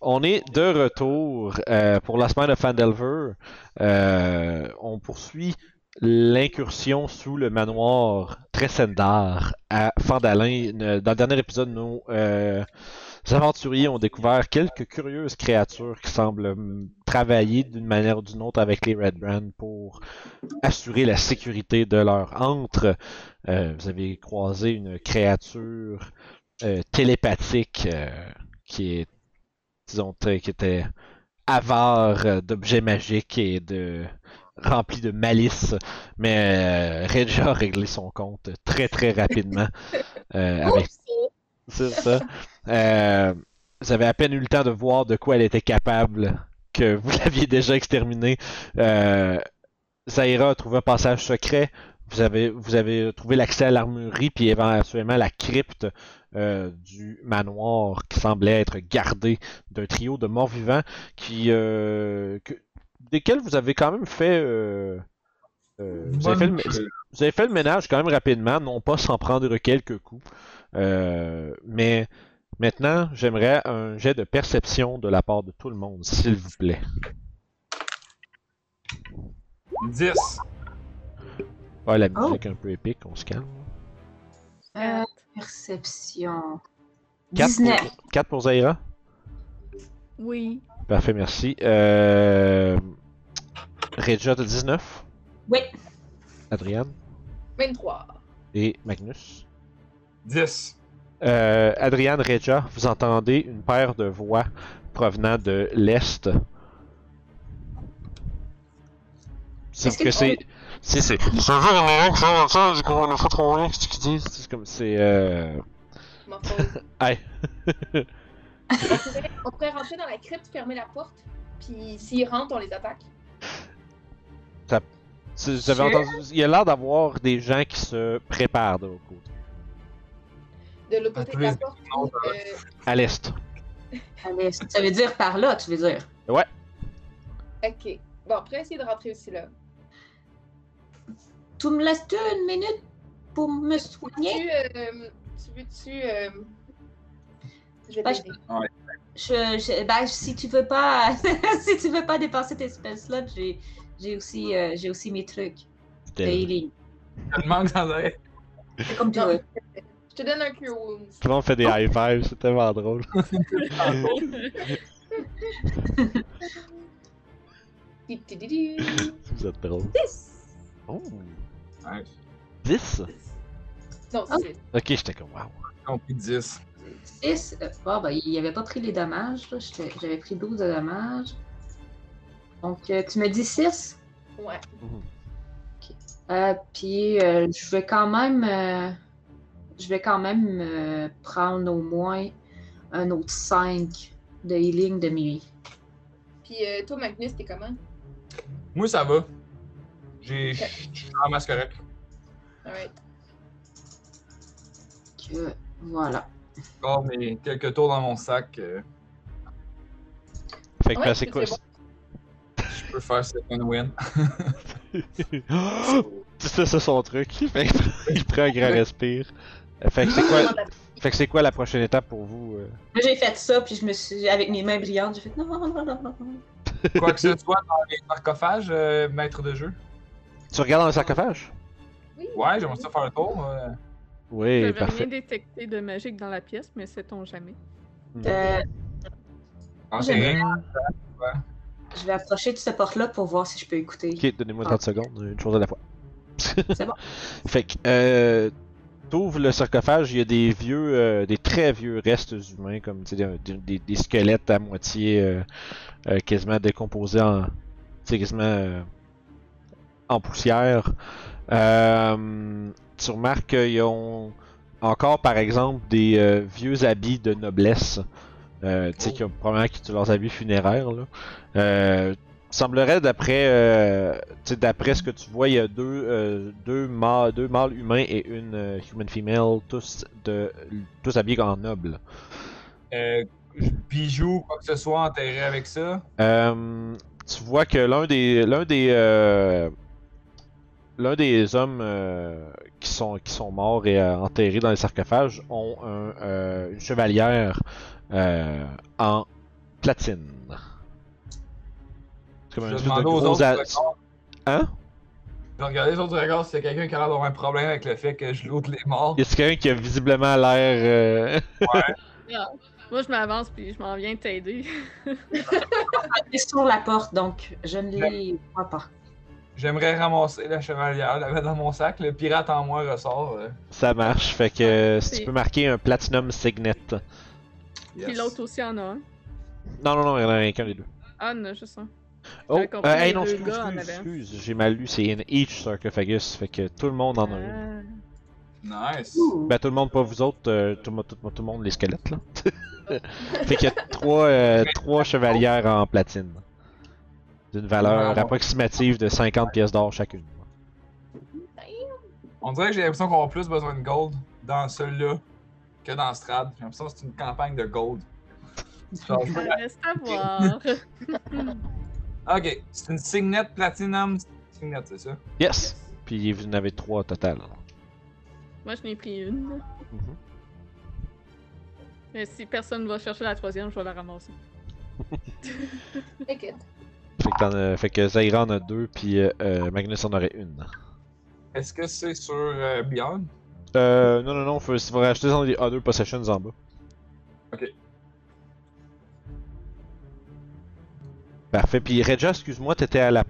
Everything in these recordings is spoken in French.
On est de retour euh, pour la semaine de Fandelver. Euh, on poursuit l'incursion sous le manoir Tresendar à Fandalin. Dans le dernier épisode, nos euh, aventuriers ont découvert quelques curieuses créatures qui semblent travailler d'une manière ou d'une autre avec les Red Brand pour assurer la sécurité de leur antre. Vous avez croisé une créature télépathique qui est, disons, qui était avare euh, d'objets magiques et de rempli de malice, mais euh, Regia a réglé son compte très très rapidement euh, avec c'est ça. Euh, vous avez à peine eu le temps de voir de quoi elle était capable que vous l'aviez déjà exterminé. Euh, Zaira a trouvé un passage secret. Vous avez, vous avez trouvé l'accès à l'armurerie, puis éventuellement la crypte euh, du manoir qui semblait être gardée d'un trio de morts vivants qui, euh, que- desquels vous avez quand même fait. euh, euh, vous, avez fait le, Bonne- vous avez fait le ménage quand même rapidement, non pas sans prendre quelques coups. Euh, mais maintenant, j'aimerais un jet de perception de la part de tout le monde, s'il vous plaît. 10. Ouais, la musique un peu épique, on se calme. Euh, perception. 4 19. pour, 4 pour Zaira? Oui. Parfait, merci. Euh... Regia, t'as 19. Oui. Adriane 23. et Magnus? 10. Euh, Adriane, Regia, vous entendez une paire de voix provenant de l'Est. C'est Est-ce que c'est. C'est. C'est. C'est un jeu américain qui sort ça, je comprends pas trop rien ce qu'ils disent. C'est comme. C'est. Euh... Hey. on, pourrait, on rentrer dans la crypte, fermer la porte, puis s'ils rentrent, on les attaque. Avez Sure. entendu. Il y a l'air d'avoir des gens qui se préparent de l'autre côté. De l'autre À côté de la porte, euh, À l'Est. Allez, ça veut dire par là, tu veux dire? Ok. Bon, on pourrait essayer de rentrer aussi là. Tu me laisses une minute pour me soigner? Tu, euh, tu veux-tu. Euh... Je vais Ben. Je, je- ben, si tu veux pas, si tu veux pas dépenser tes spell slots, j'ai, j'ai aussi, euh, j'ai aussi mes trucs de healing. Je te manque sans arrêt. C'est comme tu veux. Je te donne un Cure Wounds. Tout le monde fait des high fives, c'est tellement drôle. Vous êtes drôle. 10. Oh. Ouais, 10? Non. 6. Ok, j'étais comme wow. j'ai compris 10. 6. Bon, ben, il avait pas pris les dommages. J'avais pris 12 de dommages. Donc, euh, tu me dis 6? Ouais. Euh, puis euh, je vais quand même euh, je vais quand même euh, prendre au moins un autre 5 de healing de nuit. Puis euh, toi, Magnus, t'es comment? Moi, ça va. J'ai. Ok. Je suis en masse correct. Alright. Que, voilà. Encore mes quelques tours dans mon sac. euh, Fait que Ouais, c'est quoi? bon. je peux faire second win. c'est ça, c'est son truc. Fait que il prend un grand respire. Fait que c'est quoi, fait que c'est quoi la prochaine étape pour vous? euh? Là, j'ai fait ça, puis je me suis, avec mes mains brillantes, j'ai fait non, non, non, non, non. Quoi que ce soit dans les sarcophages, euh, maître de jeu? Tu regardes dans le sarcophage? Oui. Ouais, j'aimerais ça faire un tour. euh. Oui, J'avais parfait. rien détecté de magique dans la pièce, mais sait-on jamais. Euh, En J'aimerais- terrain. je vais approcher de cette porte-là pour voir si je peux écouter. Ok, donnez-moi 30 secondes, une chose à la fois. C'est bon. Fait que, euh, t'ouvres le sarcophage, il y a des vieux, euh, des très vieux restes humains, comme tu sais, des, des- des squelettes à moitié euh, euh, quasiment décomposés en, tu sais, quasiment euh, en poussière. Euh, tu remarques qu'ils ont encore, par exemple, des euh, vieux habits de noblesse, euh, tu sais, qui ont probablement leurs habits funéraires. Là. Semblerait d'après d'après ce que tu vois, il y a deux deux mâles deux mâles humains et une human female, tous de tous habillés en noble. Euh, bijoux, quoi que ce soit enterré avec ça. Tu vois que l'un des l'un des l'un des hommes euh, qui sont qui sont morts et euh, enterrés dans les sarcophages ont un, euh, une chevalière euh, en platine. C'est comme Je un vais espèce de gros autres a-. Hein? Je vais regarder les autres regards s'il y a quelqu'un qui a l'air d'avoir un problème avec le fait que je loot les morts. Y a quelqu'un qui a visiblement l'air. euh, Moi, je m'avance puis je m'en viens t'aider. Elle est sur la porte, donc je ne les vois pas. J'aimerais ramasser la chevalière, la mettre dans mon sac. Le pirate en moi ressort. euh, Ça marche, fait que euh, si tu peux marquer un Platinum Signet. yes. Puis l'autre aussi en a un. Non, non, non, il y en a rien qu'un des deux. Ah, non, juste un. Oh, euh, hey, non, excuse, excuse, j'ai mal lu, c'est in each sarcophagus, fait que tout le monde en a une. Ah. Nice. Ouh. Ben, tout le monde, pas vous autres, euh, tout, tout, mo- tout le monde, les squelettes, là. fait qu'il y a trois, euh, trois chevalières en platine. D'une valeur approximative de 50 pièces d'or chacune. On dirait que j'ai l'impression qu'on a plus besoin de gold dans celui-là que dans Strad. J'ai l'impression que c'est une campagne de gold. Ça reste à voir. Ok, c'est une signet platinum signet, c'est ça? Yes! Puis vous en avez trois au total. Moi, je n'ai pris une. Mhm. Mais si personne va chercher la troisième, je vais la ramasser. Écoute. Fait que, fait que Zaira en a deux, puis euh, euh, Magnus en aurait une. Est-ce que c'est sur euh, Beyond? Euh, non, non, non, faut, faut rajouter dans les Other Possessions en bas. Ok. Parfait. Puis Regia, excuse-moi, t'étais à la.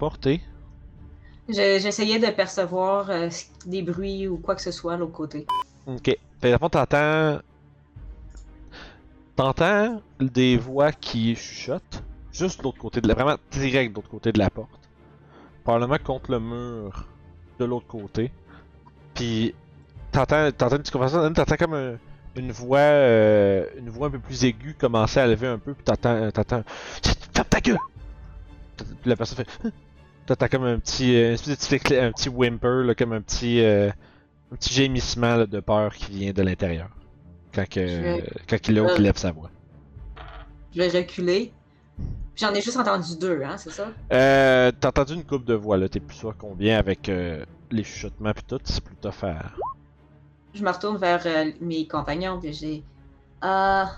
Je- J'essayais de percevoir euh, des bruits ou quoi que ce soit à l'autre côté. Ok. Fait que, t'entends. T'entends des voix qui chuchotent, juste de l'autre côté de la. Vraiment direct de l'autre côté de la porte. Probablement contre le mur de l'autre côté. Puis. T'entends, t'entends une petite conversation, t'entends comme un- une voix. euh, une voix un peu plus aiguë commencer à lever un peu, puis t'entends. T'entends. Ferme ta gueule! Puis la personne fait. T'entends comme un petit. euh, petit, un petit whimper, là, comme un petit. euh, un petit gémissement là, de peur qui vient de l'intérieur. Quand, que, Je vais- quand il l'autre Euh. lève sa voix. Je vais reculer. J'en ai juste entendu deux, hein, c'est ça? Euh, t'as entendu une coupe de voix là, t'es plus sûr combien avec euh, les chuchotements pis tout, c'est plutôt faire. Je me retourne vers euh, mes compagnons et j'ai. Ah.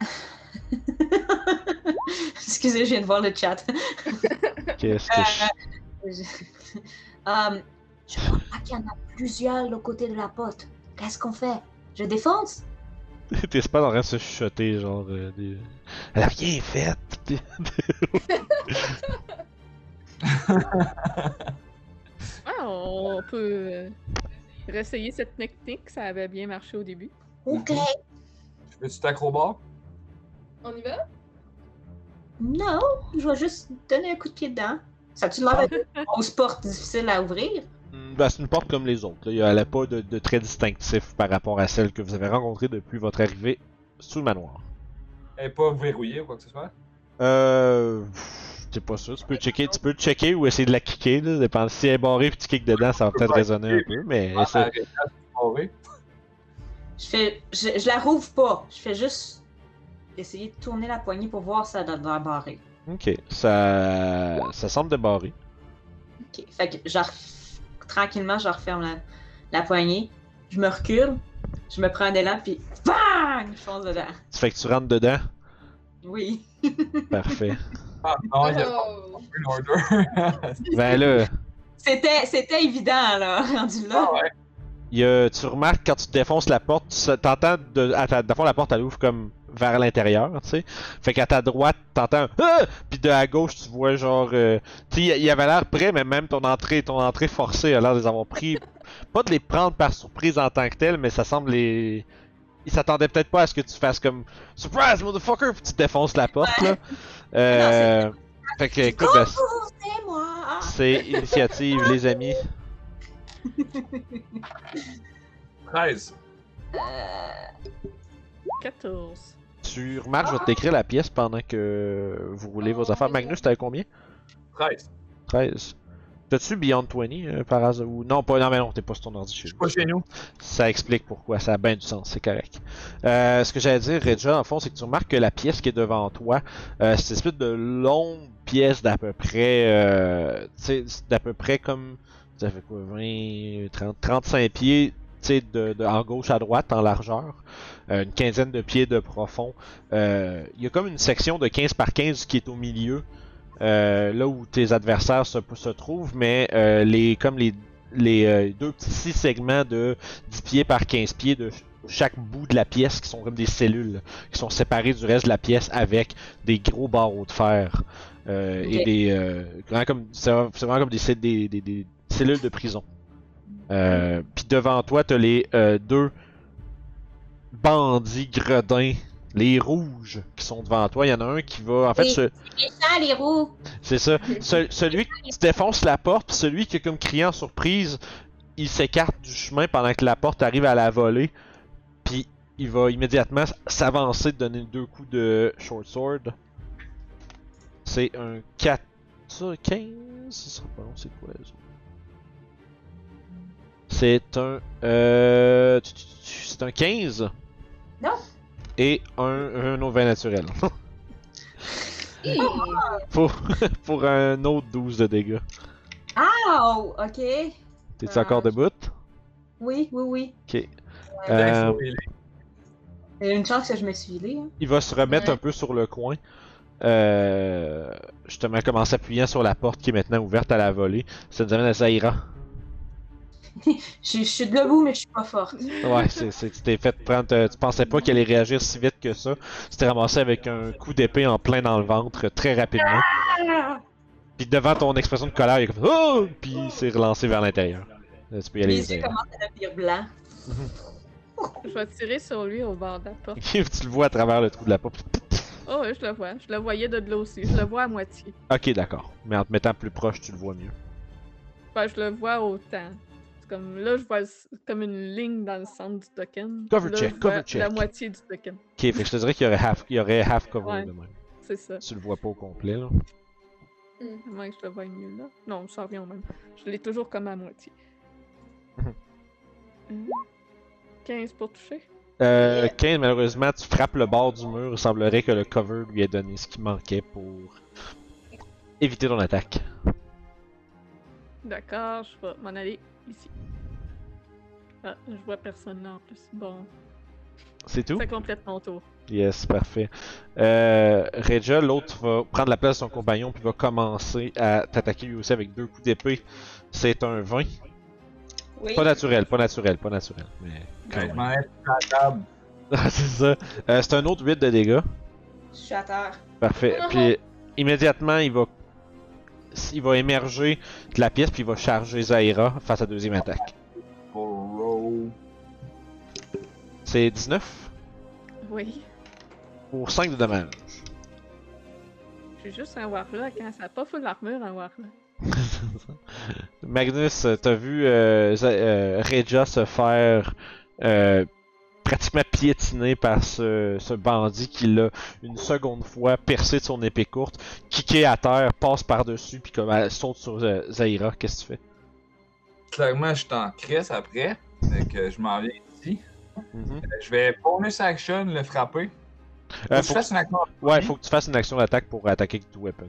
Excusez, je viens de voir le chat. Qu'est-ce que je... Je... Hum, je crois qu'il y en a plusieurs de l'autre côté de la porte. Qu'est-ce qu'on fait? Je défonce? T'es pas en train de se chuchoter, genre. euh, des... Elle a rien fait! Ah, on peut euh, réessayer cette technique. Ça avait bien marché au début. Ok. Veux-tu t'acrobar? On y va? Non, je vais juste donner un coup de pied dedans. Ça a-tu l'air d'être une grosse porte difficile à ouvrir? Hmm, Ben, c'est une porte comme les autres. là. Elle n'a pas de, de trait distinctif par rapport à celle que vous avez rencontrée depuis votre arrivée sous le manoir. Elle est pas verrouillée ou quoi que ce soit? Euh. T'es pas sûr. Tu peux checker, tu peux checker ou essayer de la kicker. Là, dépend. Si elle est barrée puis tu kicks dedans, ça va peut-être résonner un peu. Mais Ah, arrête, Je fais. Je, je la rouvre pas. Je fais juste essayer de tourner la poignée pour voir si ça doit la barrer. Ok, ça, ça semble débarré. Ok. Fait que je tranquillement, je referme la, la poignée. Je me recule. Je me prends un élan puis BANG! Je fonce dedans. Ça fait que tu rentres dedans? Oui. Parfait. Ah, non, il y a pas Oh. Ben là, C'était, c'était évident, là, rendu là. Ah ouais. il y a- tu remarques quand tu défonces la porte, tu t'entends de, à ta, dans le fond, la porte elle ouvre comme vers l'intérieur, tu sais. Fait qu'à ta droite, t'entends un ah! puis de à gauche, tu vois genre, euh, tu sais, il y avait l'air prêt, mais même ton entrée, ton entrée forcée a l'air de les avoir pris pas de les prendre par surprise en tant que tel, mais ça semble les. Ils s'attendaient peut-être pas à ce que tu fasses comme Surprise, motherfucker! Puis tu défonces la porte, là. Euh. Fait que, écoute, ben, Coucou, c'est moi! c'est initiative, les amis. 13. Euh, 14. Tu remarques, je vais te décrire la pièce pendant que vous roulez vos affaires. Magnus, t'avais combien? 13. 13. T'as-tu Beyond 20 euh, par hasard ou non pas non mais non t'es pas sur ton ordi chez Je suis nous. pas chez nous. Ça explique pourquoi, ça a bien du sens, c'est correct. Euh, ce que j'allais dire, Regia, en fond, c'est que tu remarques que la pièce qui est devant toi, euh, c'est une espèce de longue pièce d'à peu près, tu sais, d'à peu près comme, ça fait quoi, 20, 30, 35 pieds, tu sais, de, de, en gauche à droite, en largeur, une quinzaine de pieds de profond. Euh, Il y a comme une section de 15 par 15 qui est au milieu, euh, là où tes adversaires se, se trouvent, mais euh, les comme les, les euh, deux petits segments de 10 pieds par 15 pieds de ch- chaque bout de la pièce qui sont comme des cellules qui sont séparées du reste de la pièce avec des gros barreaux de fer euh, et des euh, vraiment comme c'est vraiment comme des, cell- des, des- des cellules de prison. Euh, Puis devant toi, t'as les euh, deux bandits gredins, les rouges qui sont devant toi. Il y en a un qui va en fait se, méchant, les c'est ça. Ce- celui qui défonce la porte, puis celui qui est comme crié en surprise, il s'écarte du chemin pendant que la porte arrive à la volée. Puis il va immédiatement s'avancer, donner deux coups de short sword. C'est un 4. Ça, 15 Ce sera pas long, c'est quoi ça? C'est un. Euh. C'est un 15. Non. Et un, un autre 20 naturel. Pour, pour un autre 12 de dégâts. Oh, ok. T'es-tu Ah, encore debout? Oui, oui, oui. Ok. Bien Euh. Il y a une chance que je me suis hein. il va se remettre Ouais. un peu sur le coin. Euh, justement, comme en s'appuyant sur la porte qui est maintenant ouverte à la volée. Ça nous amène à Zaira. Je, je suis debout, mais je suis pas forte. Ouais, c'est, c'est- tu t'es fait prendre. euh, Tu pensais pas qu'elle allait réagir si vite que ça. Tu t'es ramassé avec un coup d'épée en plein dans le ventre très rapidement. Ah! Puis devant ton expression de colère, il est comme Oh! Puis il s'est relancé vers l'intérieur. Là, tu peux y aller. Les yeux commencent à devenir blancs. Je vais tirer sur lui au bord de la porte. tu le vois à travers le trou de la porte. Oh, ouais, je le vois. Je le voyais de là aussi. Je le vois à moitié. Ok, d'accord. Mais en te mettant plus proche, tu le vois mieux. Ben, je le vois autant. Comme là, je vois comme une ligne dans le centre du token. Cover Là, check, je cover vois check. La moitié du token. Ok, fait que je te dirais qu'il y aurait half, il y aurait half cover Ouais. de même. C'est ça. Tu le vois pas au complet, là. Moins que je le voie mieux là. Non, ça revient au même. Je l'ai toujours comme à moitié. Hum. 15 pour toucher? Euh, 15, malheureusement, tu frappes le bord du mur. Il semblerait que le cover lui ait donné ce qui manquait pour éviter ton attaque. D'accord, je vais m'en aller ici. Ah, je vois personne là en plus. Bon, C'est tout? ça complète mon tour. Yes, parfait. Euh, Regia, l'autre va prendre la place de son compagnon puis va commencer à t'attaquer lui aussi avec deux coups d'épée. C'est un 20. Oui. Pas naturel, pas naturel, pas naturel. Mais quand même. table. c'est ça. Euh, c'est un autre 8 de dégâts. Je suis à terre. Parfait. Puis immédiatement, il va il va émerger de la pièce puis il va charger Zaira face à la deuxième attaque. C'est 19 Oui. pour 5 de dommages. J'ai juste un Warlock, hein. Ça a pas full l'armure, un Warlock. Magnus, t'as vu euh, euh, Regia se faire euh, pratiquement piétiner par ce, ce bandit qui l'a une seconde fois percé de son épée courte, kické à terre, passe par-dessus, puis comme elle saute sur euh, Zaira. Qu'est-ce que tu fais? Clairement, je suis en après. Fait que je m'en viens ici. Mhm. Euh, Je vais bonus action le frapper. Faut Euh, que faut fasse une action. que- ouais, faut que tu fasses une action d'attaque pour attaquer avec weapon.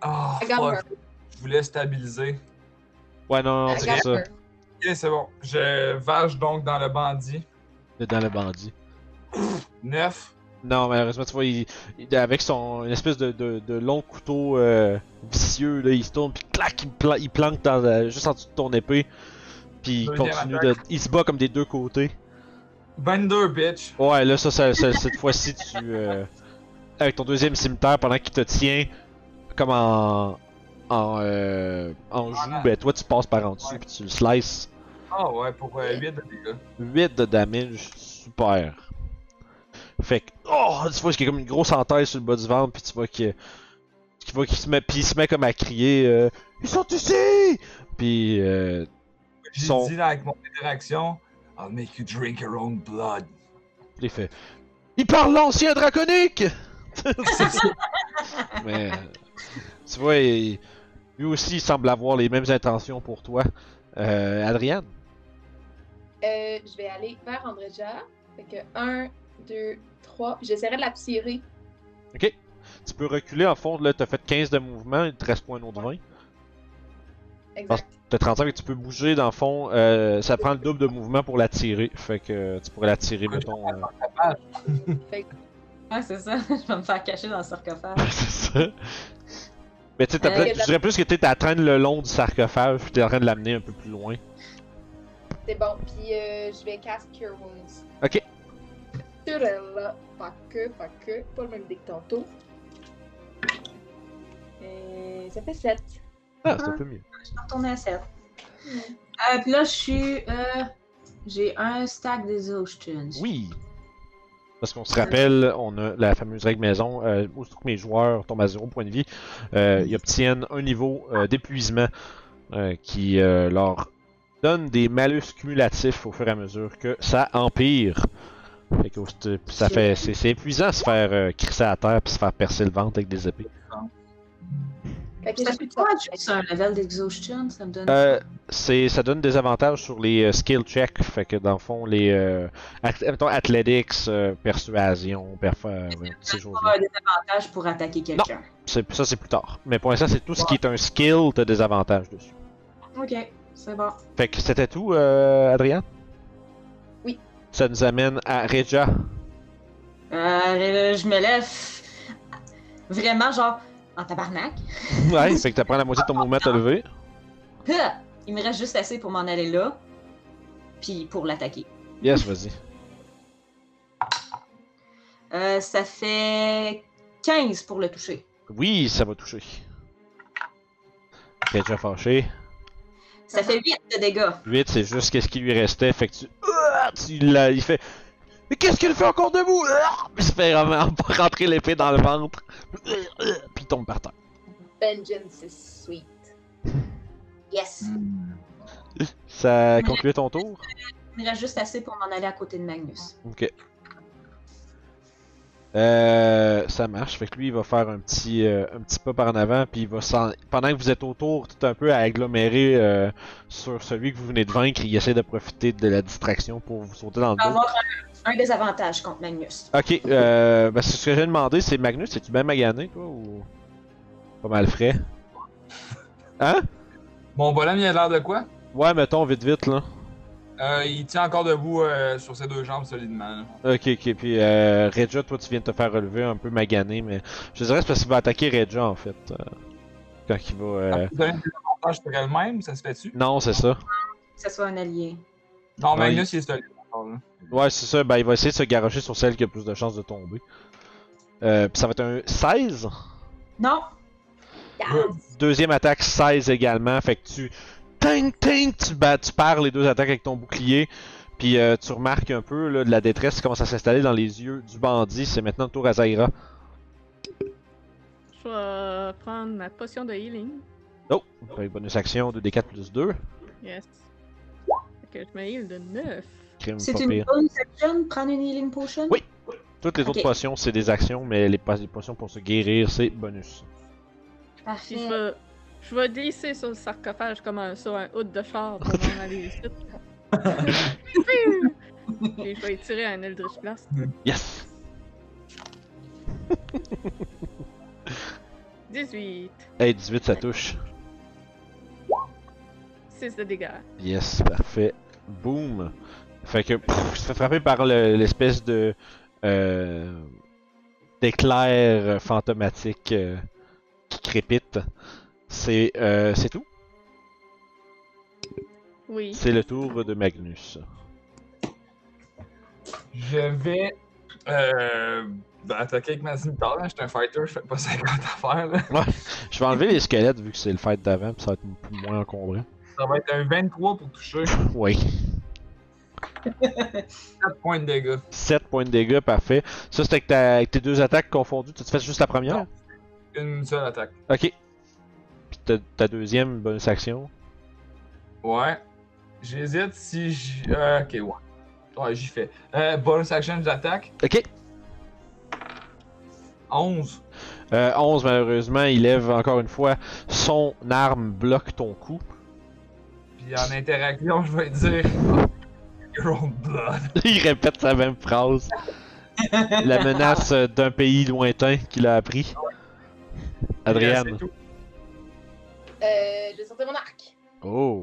Ah, fuck. Je voulais stabiliser. Ouais, non, non, c'est ça. Ok, c'est bon. Je vage donc dans le bandit. Dans le bandit. 9. Non, malheureusement, tu vois, il, il- avec son une espèce de, de, de long couteau euh, vicieux, là, il se tourne, puis clac, il, pla- il planque dans, la- juste en dessous de ton épée. Puis il Deuxième continue de. Il se bat comme des deux côtés. 22, bitch. Ouais, là, ça, ça- ça- cette fois-ci, tu. euh, avec ton deuxième cimetière, pendant qu'il te tient comme en. En, euh, en joue, ben toi tu passes par en dessous, puis tu le slices. Ah ouais, pour euh, 8 de dégâts? 8 de damage, super. Fait que, oh, tu vois qu'il y a comme une grosse entaille sur le bas du ventre, puis tu vois qu'il vois qu'il se met, puis il se met comme à crier, euh, ils sont ici! Puis, euh, J'ai Son- dit là, avec mon interaction, I'll make you drink your own blood. il fait, il parle l'ancien draconique! Mais, tu vois, il- lui aussi il semble avoir les mêmes intentions pour toi. Euh, Adriane? Euh, je vais aller vers Andreja. Fait que 1, 2, 3. J'essaierai de la tirer. Tu peux reculer en fond, là, t'as fait 15 de mouvement, il te reste un autre 20. Exact. T'as 35 et tu peux bouger dans le fond, euh, ça prend le double de mouvement pour la tirer. Fait que euh, tu pourrais la tirer, mettons. euh, Ouais, c'est ça. je vais me faire cacher dans le sarcophage. c'est ça. Mais tu sais, t'as Euh, de je dirais plus que t'es à traîne le long du sarcophage, puis t'es en train de l'amener un peu plus loin. C'est bon. Puis euh, je vais cast Cure Wounds. Ok. Sur elle, là. Pas que, pas que. Pas le même dé que tantôt. Euh, ça fait 7. Ah, c'est un peu mieux. Je vais retourner à 7. Euh, puis là, je suis. Euh, j'ai un stack d'exhaustions. Oui! Parce qu'on se rappelle, on a la fameuse règle maison, euh, aussitôt que mes joueurs tombent à 0 point de vie, euh, ils obtiennent un niveau euh, d'épuisement euh, qui euh, leur donne des malus cumulatifs au fur et à mesure que ça empire. Fait que c'est- ça fait, c'est, c'est épuisant se faire euh, crisser à terre puis se faire percer le ventre avec des épées. Fait que Ça fait quoi juste un level d'exhaustion? Ça me donne. Euh, c'est, ça donne des avantages sur les euh, skill checks, fait que dans le fond, les euh, ath- mettons, athletics, euh, persuasion, perf- euh, ces choses-là. pas des avantages pour attaquer quelqu'un? C'est- ça, c'est plus tard. Mais pour l'instant, c'est tout ce qui est un skill, t'as des avantages dessus. Ok, c'est bon. Fait que c'était tout, euh, Adrien? Oui. Ça nous amène à Regia. Euh, je me lève. Vraiment, genre, en tabarnak. Ouais, fait que t'apprends la moitié de ton mouvement à te lever. Il me reste juste assez pour m'en aller là. Puis pour l'attaquer. Yes, vas-y. Euh, ça fait 15 pour le toucher. Oui, ça va toucher. Regia fâché. Ça fait 8 de dégâts. 8, c'est juste qu'est-ce qui lui restait. Fait que tu. Ah, tu il fait. Mais qu'est-ce qu'il fait encore debout? Ah! Il se fait vraiment rentrer l'épée dans le ventre. Puis il tombe par terre. Vengeance is sweet. Yes. Ça conclut ton tour? Il me reste juste assez pour m'en aller à côté de Magnus. Ok. Euh, ça marche. Fait que lui, il va faire un petit, euh, un petit pas par en avant, puis il va s'en- pendant que vous êtes autour, tout un peu à agglomérer euh, sur celui que vous venez de vaincre, il essaie de profiter de la distraction pour vous sauter dans le dos. avoir un, un désavantage contre Magnus. Ok, euh, ben, c'est ce que j'ai demandé, c'est Magnus, es-tu bien magané, toi, ou pas mal frais? Hein? Mon bonhomme, il a l'air de quoi? Ouais, mettons, vite, vite, là. Euh, il tient encore debout euh, sur ses deux jambes solidement. là. Ok, ok, puis euh, Regia, toi, tu viens de te faire relever un peu magané, mais je dirais que c'est parce qu'il va attaquer Regia, en fait. euh, quand il va... euh, Vous donnez des avantages sur elle-même, ça se fait-tu? Non, c'est ça. Que ce soit un allié. Non, Ouais, Magnus, il est solide encore là. Ouais, c'est ça. Ben, il va essayer de se garocher sur celle qui a plus de chances de tomber. Euh, puis ça va être un 16. Non! Yes! Deuxième attaque, 16 également. Fait que tu. Ting, ting! Tu, tu perds les deux attaques avec ton bouclier. Puis euh, tu remarques un peu là, de la détresse qui commence à s'installer dans les yeux du bandit. C'est maintenant le tour à Zaira. Je vais prendre ma potion de healing. Oh! Que bonus action 2d4 plus 2. Yes. Fait que je me heal de 9. Crime C'est une pire. bonne action, prendre une healing potion? Oui. Toutes les autres potions, c'est des actions, mais les, po- les potions pour se guérir, c'est bonus. Parfait. je vais, je vais glisser sur le sarcophage comme un, sur un hood de char pour m'en aller ici. Et je vais étirer un Eldritch Blast. Yes! 18. Hey, 18, ça touche. 6 de dégâts. Yes, parfait. Boom. Fait que pff, se fait frapper par le- l'espèce de euh, d'éclair fantomatique euh, qui crépite. C'est euh, c'est tout? Oui. C'est le tour de Magnus. Je vais euh, ben, attaquer avec ma scimitar. là. Je suis un fighter, je fais pas 50 affaires. Là. Je vais enlever les squelettes vu que c'est le fight d'avant, puis ça va être plus moins encombrant. Ça va être un 23 pour toucher. Oui. 4 points de dégâts. 7 points de dégâts, parfait. Ça, c'était avec, tes deux attaques confondues. Tu te fais juste la première? Non. Une seule attaque. Ok. Ta, ta deuxième bonus action? Ouais. J'hésite si j'. euh, ok, ouais. Ouais, j'y fais. Euh, bonus action, j'attaque. Ok. 11. Euh, 11, malheureusement, il lève encore une fois. Son arme bloque ton coup. Puis en interaction, je vais dire. Your own blood. il répète sa même phrase. La menace d'un pays lointain qu'il a appris. C'est Adrienne. Euh, je vais sortir mon arc. Oh.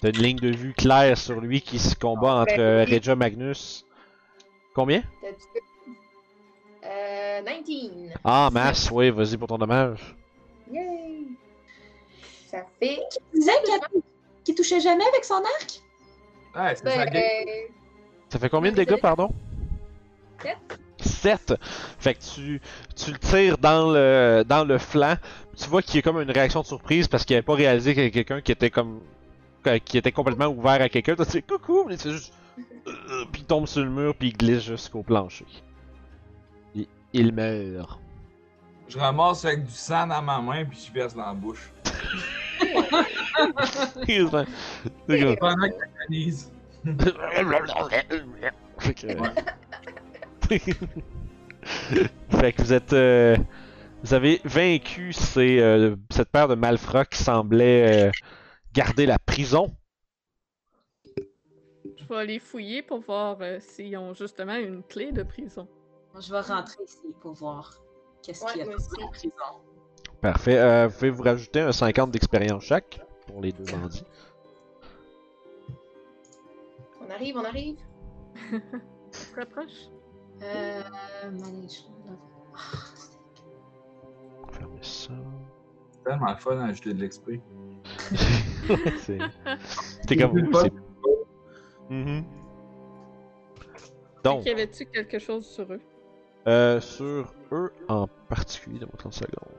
T'as une ligne de vue claire sur lui qui se combat Ah, entre ben euh. Regia Magnus. Combien? Euh, 19. Ah, masse, oui, vas-y pour ton dommage. Yay! Ça fait. Tu disais qu'il touchait jamais avec son arc? Ouais, c'est Ben, ça. euh, Ça fait combien de dégâts, pardon? Sept. 7. Fait que tu, tu le tires dans le, dans le flanc. Tu vois qu'il y a comme une réaction de surprise parce qu'il avait pas réalisé qu'il y avait quelqu'un qui était comme. que- qui était complètement ouvert à quelqu'un. Tu fais coucou, mais c'est juste. euh, Puis il tombe sur le mur, puis il glisse jusqu'au plancher. Il, il meurt. Je ramasse avec du sang dans ma main, puis je verse dans la bouche. C'est Pendant que. Fait que... vous êtes. euh, Vous avez vaincu ces, euh, cette paire de malfrats qui semblait euh, garder la prison. Je vais aller fouiller pour voir euh, s'ils ont justement une clé de prison. Je vais rentrer ici pour voir qu'est-ce Ouais, qu'il y a dans la prison. Parfait. Euh, vous pouvez vous rajouter un 50 d'expérience chaque pour les deux bandits? On arrive, on arrive. Tu te Euh. manage- Ah, Fermez ça. C'est tellement le fun d'ajouter de l'esprit. c'est. T'es comme. Pas- c'est. Mhm. Donc, Y avait-tu quelque chose sur eux? euh, sur eux en particulier, donne-moi 30 secondes.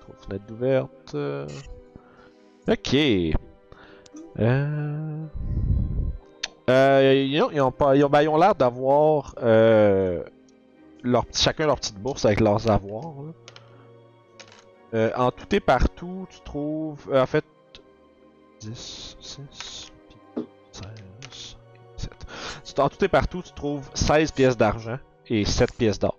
Trois fenêtres ouvertes. Ok. Euh. Euh, ils ont, ils ont ils ont, ben, ils ont l'air d'avoir euh, leur, chacun leur petite bourse avec leurs avoirs. là. Euh, en tout et partout, tu trouves. euh, en fait, 10, 6, 16, 17. En tout et partout, tu trouves 16 pièces d'argent et 7 pièces d'or.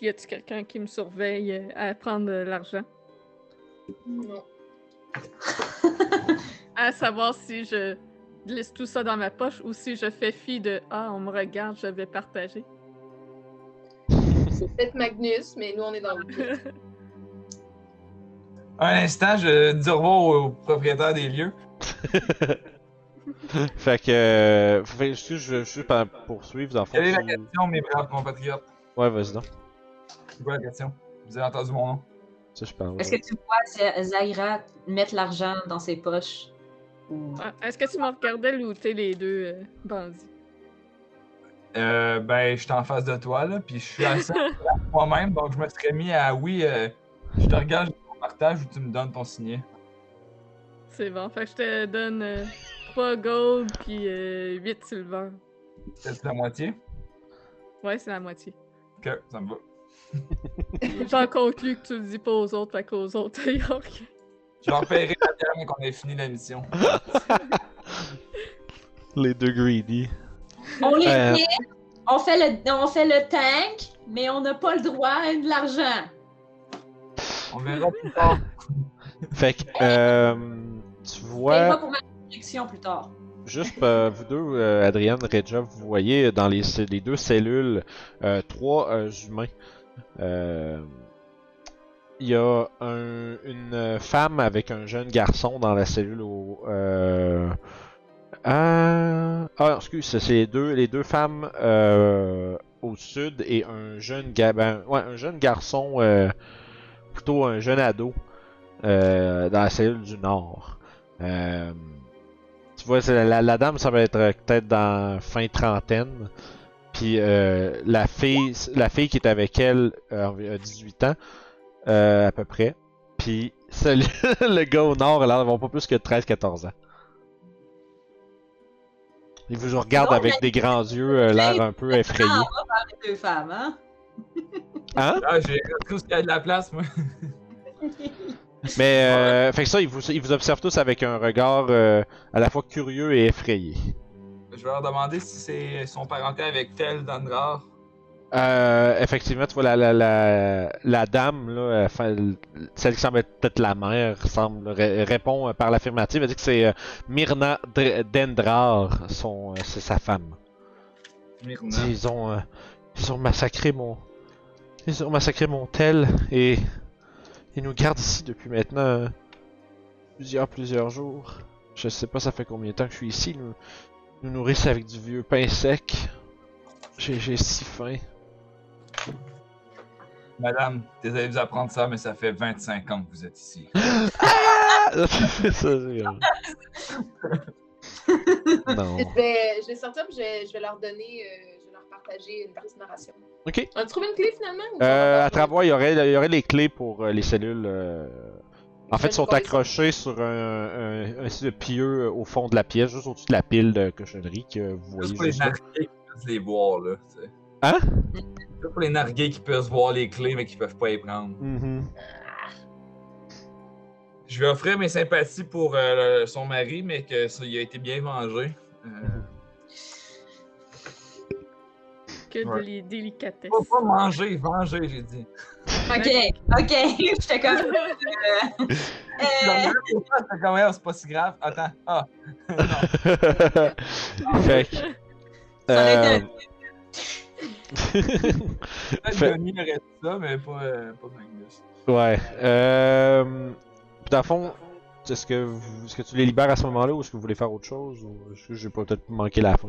Puis y a-tu quelqu'un qui me surveille euh, à prendre de l'argent? Non. À savoir si je glisse tout ça dans ma poche ou si je fais fi de Ah, on me regarde, je vais partager. C'est peut-être Magnus, mais nous, on est dans le pit. Un instant, je dis au revoir au, propriétaire des lieux. fait que. Euh, fait, je, je, je suis pas poursuivre dans le fond. Quelle est la question, mes braves compatriotes? Ouais, vas-y donc. C'est quoi la question? Vous avez entendu mon nom? Ça, je parle. Est-ce que tu vois Za- Zaira mettre l'argent dans ses poches? Ou... Ah, Est-ce que tu m'as regardé looter les deux euh, bandits? Euh, ben, je suis en face de toi, là, puis je suis assez moi-même, donc je me serais mis à oui, euh, je te regarde, je te partage ou tu me donnes ton signet. C'est bon, fait que je te donne euh, 3 gold puis euh, 8 silver. C'est la moitié? Ouais, c'est la moitié. Ok, ça me va. J'en conclus que tu le dis pas aux autres, fait qu'aux autres, y a rien. Je leur paierai la bière quand on ait fini la mission. Les deux greedy. On les Euh. met, on fait, le, on fait le tank, mais on n'a pas le droit à de l'argent. On verra plus tard. Fait que. Euh, tu Et vois. pas pour ma direction plus tard. Juste euh, vous deux, euh, Adrienne, Regia, vous voyez dans les, deux cellules euh, trois euh, humains. Euh, Il y a un- une femme avec un jeune garçon dans la cellule au. Euh, ah, excuse, c'est les deux, les deux femmes euh, au sud et un jeune, ga- ben, un jeune garçon, euh, plutôt un jeune ado euh, dans la cellule du nord. Euh, tu vois, la, la- dame, ça va être euh, peut-être dans fin trentaine. Puis euh, la fille, la fille qui est avec elle euh, a 18 ans euh, à peu près. Puis celui- le gars au nord, là, ils pas plus que 13-14 ans. Il vous regarde Non, avec des grands yeux, euh, l'air un peu effrayé. Ah, on va parler deux femmes, hein? Hein? Ah, j'ai tout ce qu'il y a de la place, moi. Mais euh, fait que ça, ils vous, ils vous observent tous avec un regard euh, à la fois curieux et effrayé. Je vais leur demander si c'est son parenté avec tel Dandrar. Euh, effectivement, tu vois la, la, la, la dame, là, enfin, celle qui semble être peut-être la mère, semble ré- répond euh, par l'affirmative. Elle dit que c'est euh, Myrna Dr- Dendrar, son, euh, c'est sa femme. Myrna. Ils ont, euh, ils ont massacré mon, ils ont massacré mon tel et ils nous gardent ici depuis maintenant euh, plusieurs plusieurs jours. Je sais pas ça fait combien de temps que je suis ici. Nous nous nourrissent avec du vieux pain sec. J'ai si faim. Madame, désolé de vous apprendre ça, mais ça fait 25 ans que vous êtes ici. Ah! Ça, non. Je vais, je vais sortir je vais, je vais leur donner, euh, je vais leur partager une petite narration. Ok. On a trouvé une clé finalement? ou Euh, à travers, il y aurait, il y aurait les clés pour euh, les cellules. En fait, ils sont accrochés sur un, un, un pieu au fond de la pièce, juste au-dessus de la pile de cochonnerie que vous voyez Juste pour les nargués qui peuvent les voir, là. tu sais. Hein? Juste pour les nargués qui peuvent voir les clés, mais qui peuvent pas les prendre. Mhm. Je vais offrir mes sympathies pour euh, son mari, mais que ça, il a été bien vengé. Euh, Que Ouais. de les délicatesses. pas, pas manger, venger, j'ai dit. Ok, ok. J'étais comme. euh, C'est quand même, c'est pas si grave. Attends. Ah. fait que. Euh, Fait- Denis ça, mais pas, euh, pas Magnus. Ouais. Euh... Dans le fond, est-ce que, vous... est-ce que tu les libères à ce moment-là ou est-ce que vous voulez faire autre chose ou est-ce que j'ai peut-être manqué la fin?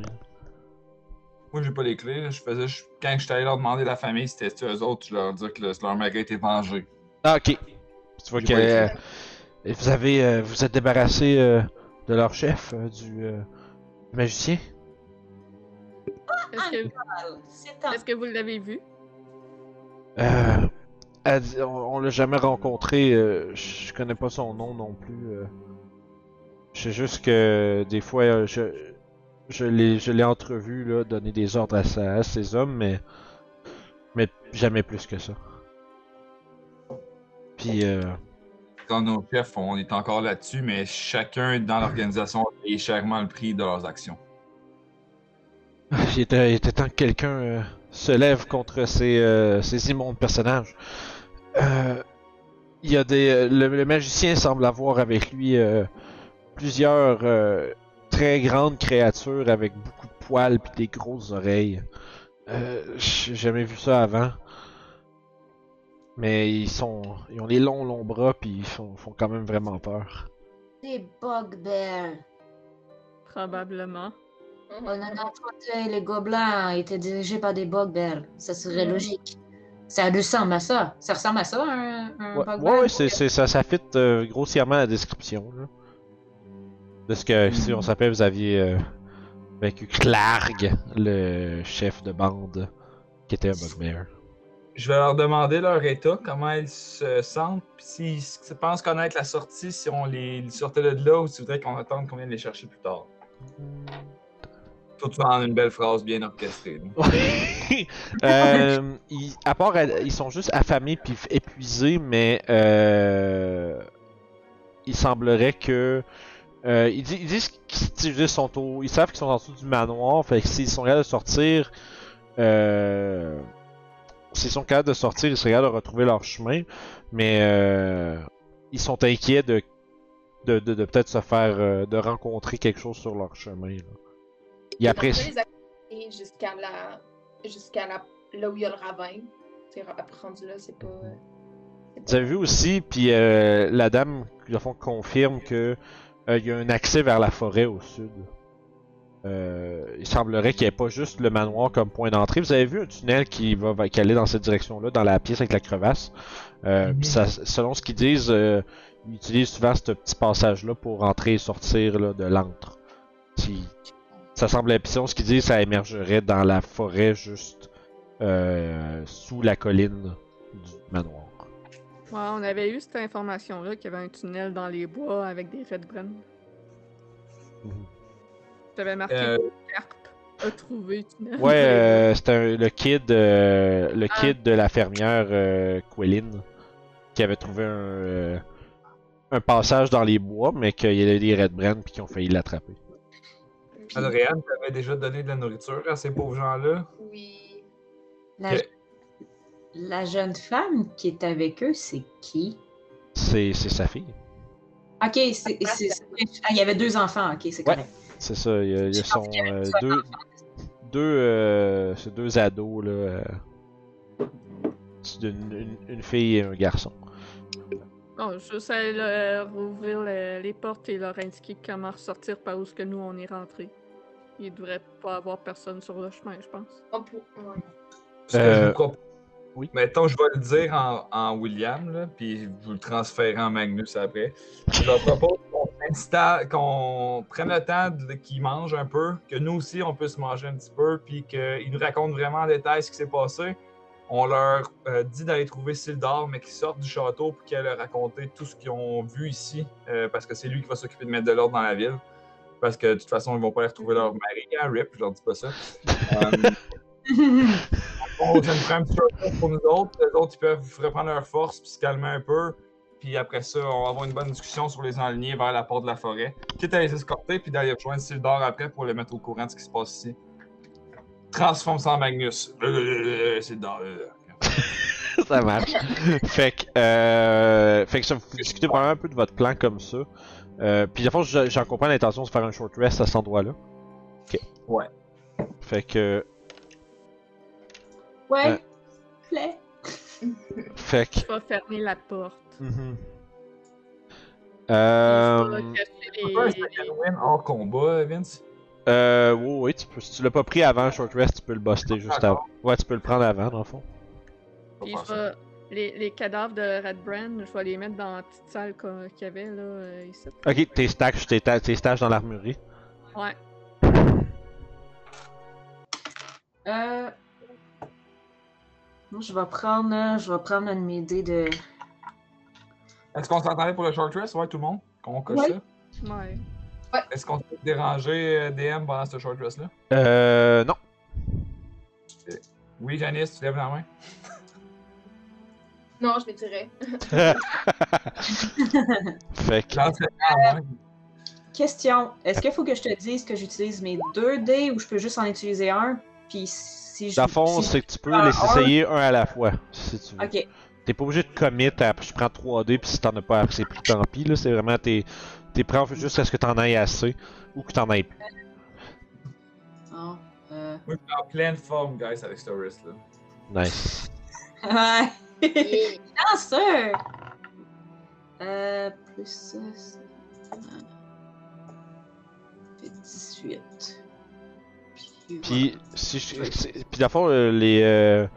Moi, j'ai pas les clés. Je faisais, je- quand je suis allé leur demander la famille, c'était eux autres, je leur disais que le- leur mari était vengé. Ah, ok. Tu vois que euh, vous avez, euh, vous êtes débarrassé euh, de leur chef, euh, du euh, magicien? Est-ce que, C'est un- est-ce que vous l'avez vu? Euh, elle on, on l'a jamais rencontré. euh, je connais pas son nom non plus. euh. Je sais juste que des fois, euh, je, je l'ai, je l'ai entrevu là, donner des ordres à, sa- à ses hommes, mais, mais jamais plus que ça. Puis, euh, Dans nos chefs, on est encore là-dessus, mais chacun dans l'organisation paye chèrement le prix de leurs actions. il était, il était temps que quelqu'un euh, se lève contre ces, euh, ces immondes personnages. Euh, il y a des, euh, le, le magicien semble avoir avec lui euh, plusieurs euh, très grandes créatures avec beaucoup de poils puis des grosses oreilles. Euh, J'ai jamais vu ça avant. Mais ils sont, ils ont des longs longs bras puis ils font, font quand même vraiment peur. Des bugbears. Probablement. On en a entendu les gobelins étaient dirigés par des bugbears. Ça serait Mhm. logique. Ça ressemble à ça. Ça ressemble à ça, un, un Ouais, bugbear? ouais, ouais, c'est, c'est- ça, ça fit euh, grossièrement à la description. Là. De ce que, si on s'appelle, vous aviez euh, vaincu Clarg, le chef de bande, qui était un bugbear. Je vais leur demander leur état, comment ils se sentent, puis s'ils pensent connaître la sortie, si on les sortait de là ou s'ils voudraient qu'on attende qu'on vienne les chercher plus tard. Tout en une belle phrase bien orchestrée. Euh, ils, à part, euh, ils sont juste affamés puis épuisés, mais euh, il semblerait que euh, ils, di- ils disent qu'ils ils sont au, ils savent qu'ils sont en dessous du manoir, fait que s'ils sont capables de sortir, euh, s'ils sont capables de sortir, ils seraient capables de retrouver leur chemin, mais euh, ils sont inquiets de de, de, de peut-être se faire de rencontrer quelque chose sur leur chemin. Là. Ils apprécient. jusqu'à la... jusqu'à la... là où il y a le ravin. C'est rendu là, c'est pas. Vous avez vu aussi, puis la dame, dans le fond, confirme que il y a un accès vers la forêt au sud. Euh, il semblerait qu'il n'y ait pas juste le manoir comme point d'entrée. Vous avez vu un tunnel qui va, va qui allait dans cette direction-là, dans la pièce avec la crevasse. Euh, Mhm. ça- selon ce qu'ils disent, euh, ils utilisent souvent ce petit passage-là pour entrer et sortir là, de l'antre. Ça semble selon ce qu'ils disent, ça émergerait dans la forêt juste euh, sous la colline du manoir. Ouais, on avait eu cette information-là qu'il y avait un tunnel dans les bois avec des Red Bren. Mhm. J'avais marqué Euh, Carp a trouvé le tunnel. Ouais, euh, c'était le kid, euh, le Ah. kid de la fermière euh, Quellin qui avait trouvé un, euh, un passage dans les bois, mais qu'il y avait des Red Brand puis qui ont failli l'attraper. Adrienne, t'avais déjà donné de la nourriture à ces pauvres gens-là? Oui. La. La jeune femme qui est avec eux, c'est qui? C'est c'est sa fille. Ok, c'est, c'est- c'est- ah, il y avait deux enfants, ok, c'est Ouais. correct. C'est ça, il y a, il y a Je son pense qu'il y avait euh, deux, deux, euh, c'est deux ados là, euh, c'est une, une- une fille et un garçon. Bon, juste à leur ouvrir le- les portes et leur indiquer comment ressortir par où ce que nous on est rentré. Il devrait pas avoir personne sur le chemin, je pense. Pour- ouais. Euh. Oui. Mettons, je vais le dire en, en William, là, puis vous le transférez en Magnus après. Je leur propose qu'on prenne le temps qu'ils mangent un peu, que nous aussi on puisse manger un petit peu, puis qu'ils nous racontent vraiment en détail ce qui s'est passé. On leur euh, dit d'aller trouver Sildar, mais qu'ils sortent du château pour qu'elle leur raconter tout ce qu'ils ont vu ici, euh, parce que c'est lui qui va s'occuper de mettre de l'ordre dans la ville. Parce que de toute façon, ils vont pas aller retrouver leur mari, hein, RIP, je leur dis pas ça. Euh, on ça nous prend un petit peu pour nous autres. Les autres, ils peuvent reprendre leur force puis se calmer un peu. Puis après ça, on va avoir une bonne discussion sur les enligner vers la porte de la forêt. Quitte à les escorter puis d'aller rejoindre Sildar après pour les mettre au courant de ce qui se passe ici. Transforme ça en Magnus. Euh, Sildar. euh. ça marche. fait que, euh, fait que ça, vous discutez vraiment un peu de votre plan comme ça. Euh, puis, fond, je- j'en comprends l'intention de faire un short rest à cet endroit-là. Ok. Ouais. Fait que, Ouais, Euh. plaît. fait que, Je vais fermer la porte. mhm. Je Euh, second win hors combat, Vince? euh, oui, oui, tu peux, si tu l'as pas pris avant short rest, tu peux le buster juste avant. Ouais, tu peux le prendre avant, dans le fond. Puis je vais- les, les cadavres de Red Brand, je vais les mettre dans la petite salle qu'il y avait là, euh, ici. Ok, tes stacks, tes, ta- tes stages dans l'armurerie. Ouais. Euh... Moi, je vais prendre, euh, je vais prendre une idée de. Est-ce qu'on s'entendait pour le short rest? Ouais, tout le monde? Qu'on coche Ouais. ça? Ouais. Est-ce qu'on peut déranger euh, DM pendant ce short rest-là? Euh, non. Oui, Janice, tu lèves la main. Non, je vais tirer. fait que, Lance la main. Question. Est-ce qu'il faut que je te dise que j'utilise mes deux dés ou je peux juste en utiliser un? Puis si je. dans le fond, si- c'est que tu peux Ah, les essayer un à la fois, si tu veux. Ok. T'es pas obligé de commit à je prends 3D puis si t'en as pas assez pris tant pis là, c'est vraiment t'es t'es prends juste à ce que t'en aies assez ou que t'en aies plus. Non. Euh... Moi, je suis en pleine forme, guys, avec ce rest-là. Nice. Ouais. Yeah. Bien sûr! Euh, plus ça, fait 18. Puis, Puis si je, puis dans le fond euh, les euh,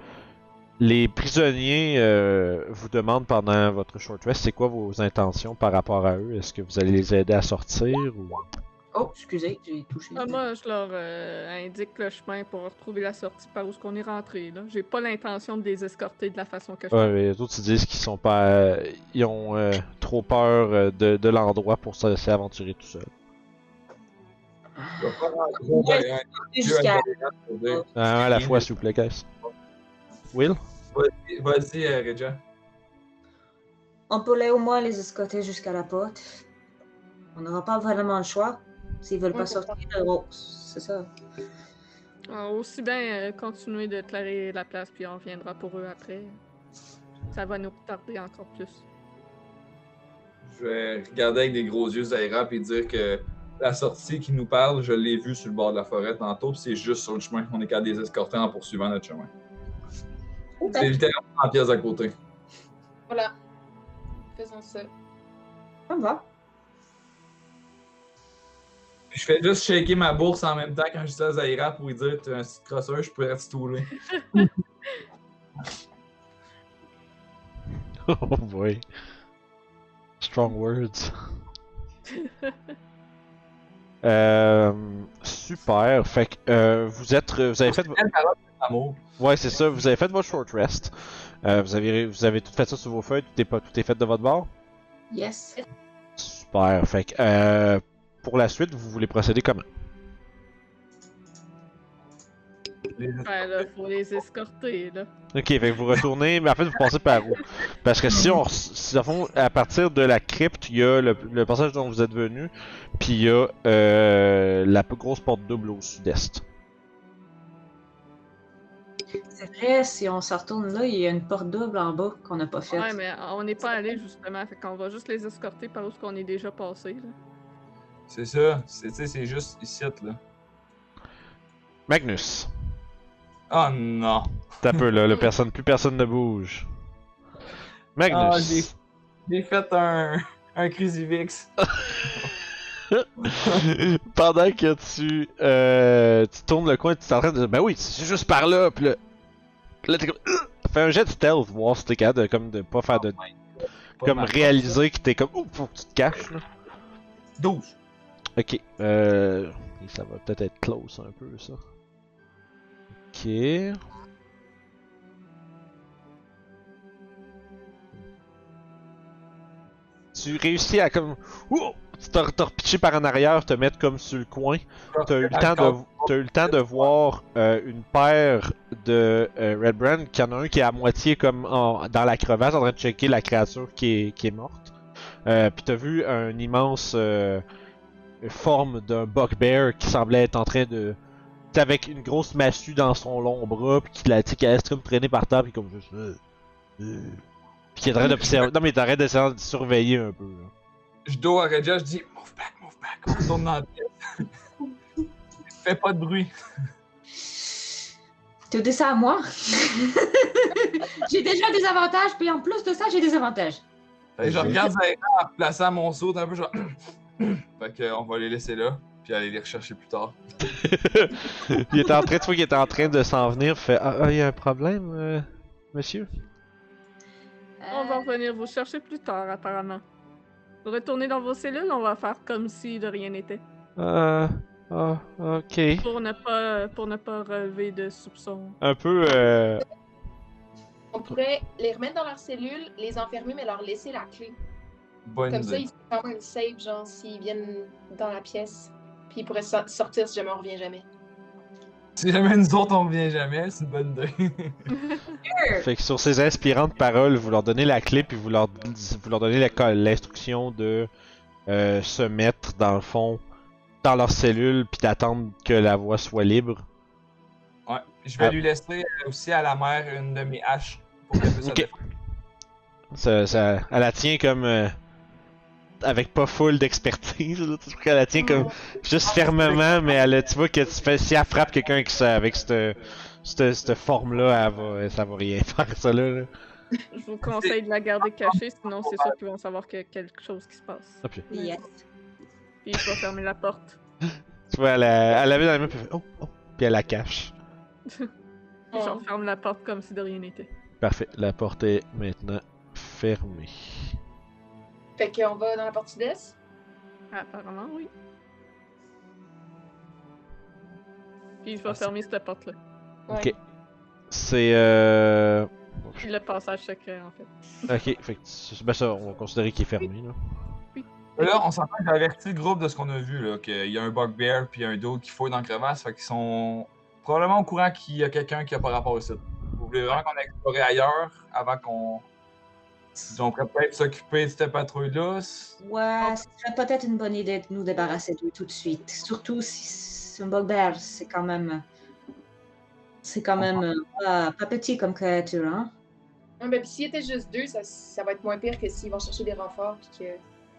les prisonniers euh, vous demandent pendant votre short rest c'est quoi vos intentions par rapport à eux? Est-ce que vous allez les aider à sortir ou? Oh, excusez, j'ai touché. Ah, moi, je leur euh, indique le chemin pour retrouver la sortie par où ce qu'on est rentré. Là. J'ai pas l'intention de les escorter de la façon que je Ouais, mais les autres ils disent qu'ils sont pas euh, ils ont euh, trop peur de, de l'endroit pour se laisser aventurer tout seul. Un à la fois s'il vous plaît guys. Will? Vas-y, euh, Regia. On pourrait au moins les escorter jusqu'à la porte. On n'aura pas vraiment le choix. S'ils veulent pas Ouais, sortir de Rose, c'est ça. Ah, aussi bien euh, continuer de clairer la place, puis on reviendra pour eux après. Ça va nous retarder encore plus. Je vais regarder avec des gros yeux Zaira et dire que la sortie qui nous parle, je l'ai vue sur le bord de la forêt tantôt, puis c'est juste sur le chemin. On est capable de les escorter en poursuivant notre chemin. C'est littéralement en pièce à côté. Voilà. Faisons ça. Ça me va. Je fais juste shaker ma bourse en même temps quand je dis à Zaira pour lui dire T'es un petit crosseur, je pourrais te stouler. Oh boy. Strong words. Euh, super. Fait que euh, vous êtes, vous avez fait, ouais c'est ça, vous avez fait votre short rest. Euh, vous avez, vous avez tout fait ça sur vos feuilles, tout est pas, tout est fait de votre bord? Yes. Super. Fait que euh, pour la suite, vous voulez procéder comment? Les- là, faut les escorter, là. Ok, fait que vous retournez, mais en fait vous passez par où? Parce que si on, si à fond, à partir de la crypte, il y a le, le passage dont vous êtes venu, puis il y a euh, la plus grosse porte double au sud-est. C'est vrai, si on se retourne là, il y a une porte double en bas qu'on n'a pas faite. Ouais, mais on n'est pas allé justement, fait qu'on va juste les escorter par où ce qu'on est déjà passé, là. C'est ça. C'est juste ici, là. Magnus, Oh non. t'as peu là, le personne, plus personne ne bouge. Magnus. Ah, j'ai- fait un, un crucifix. Pendant que tu, euh, tu tournes le coin, tu es en train de dire, ben oui, c'est juste par là, pis là, là t'es comme, fais un jet de stealth, voir si t'es capable de, comme, de pas faire de, Pas comme réaliser que t'es comme, ouh, faut que tu te caches, là. 12. Ok, euh, ça va peut-être être close un peu, ça. Ok. Tu réussis à comme, ouh, te, te repitcher par en arrière, te mettre comme sur le coin. T'as eu le temps de, t'as eu le temps de voir euh, une paire de euh, Red Brand, qu'il y en a un qui est à moitié comme en- dans la crevasse en train de checker la créature qui est, qui est morte. Euh, Puis t'as vu un immense euh, forme d'un bugbear qui semblait être en train de, avec une grosse massue dans son long bras, puis qui la, laisse comme traîner par terre, puis comme juste, euh, euh, puis qui est en train d'observer. Non mais t'es en train d'essayer de surveiller un peu. là. Je dois à Regia, je dis move back, move back, on retourne dans la pièce. Fais pas de bruit. Tu dis ça à moi? j'ai déjà des avantages, puis en plus de ça, j'ai des avantages. Fait que je regarde Zaira en plaçant mon saut un peu genre. fait que on va les laisser là, puis aller les rechercher plus tard. il était en train, tu vois qu'il était en train de s'en venir, fait ah, ah, il y a un problème, euh, monsieur? On va Euh, revenir vous chercher plus tard, apparemment. Retournez dans vos cellules, on va faire comme si de rien n'était. Euh, ah, ok. Pour ne pas, pour ne pas relever de soupçons. Un peu, euh, On pourrait les remettre dans leur cellule, les enfermer, mais leur laisser la clé. Bonne Comme ça, ils sont quand même safe, genre, s'ils viennent dans la pièce. Puis ils pourraient so- sortir si jamais on revient jamais. Si jamais nous autres on revient jamais, c'est une bonne idée. Fait que sur ces inspirantes paroles, vous leur donnez la clé puis vous leur, vous leur donnez la- l'instruction de euh, se mettre dans le fond dans leur cellule puis d'attendre que la voie soit libre. ouais. Je vais Ah. lui laisser aussi à la mère une de mes haches pour qu'elle puisse. Ça, ça- elle la tient comme euh, avec pas full d'expertise. là, Tu vois qu'elle la tient comme juste fermement, mais elle, a- tu vois que tu fais, si elle frappe quelqu'un qui ça- avec cette, cette, cette forme-là, elle va, ça va rien faire ça là. là. Je vous conseille de la garder cachée, sinon c'est sûr qu'ils vont savoir qu'il y a quelque chose qui se passe. Ah, puis, Yes. Puis je vais fermer la porte. tu vois, elle, a- elle l'avait dans la main puis elle fait, oh, oh, puis elle la cache. Puis je referme la porte comme si de rien n'était. Parfait, la porte est maintenant fermée. Fait qu'on va dans la porte sud-est. Apparemment, oui. Puis je vais Ah, fermer cette porte-là. Ouais. Ok. C'est euh. Puis le passage secret, en fait. Ok, fait que tu- ben ça, on va considérer qu'il est fermé là. Là, on s'entend que j'ai averti le groupe de ce qu'on a vu, là, qu'il y a un bugbear puis un d'autre qui fouille dans la crevasse, fait qu'ils sont probablement au courant qu'il y a quelqu'un qui a pas rapport au site. Vous voulez vraiment qu'on explore ailleurs avant qu'on. On pourrait peut-être s'occuper de cette patrouille-là. Ouais, ce serait peut-être une bonne idée de nous débarrasser d'eux tout de suite. Surtout si c'est un bugbear, c'est quand même. C'est quand même euh, pas, pas petit comme créature, hein? Ben, puis s'il était juste deux, ça, ça va être moins pire que s'ils vont chercher des renforts. Puis que.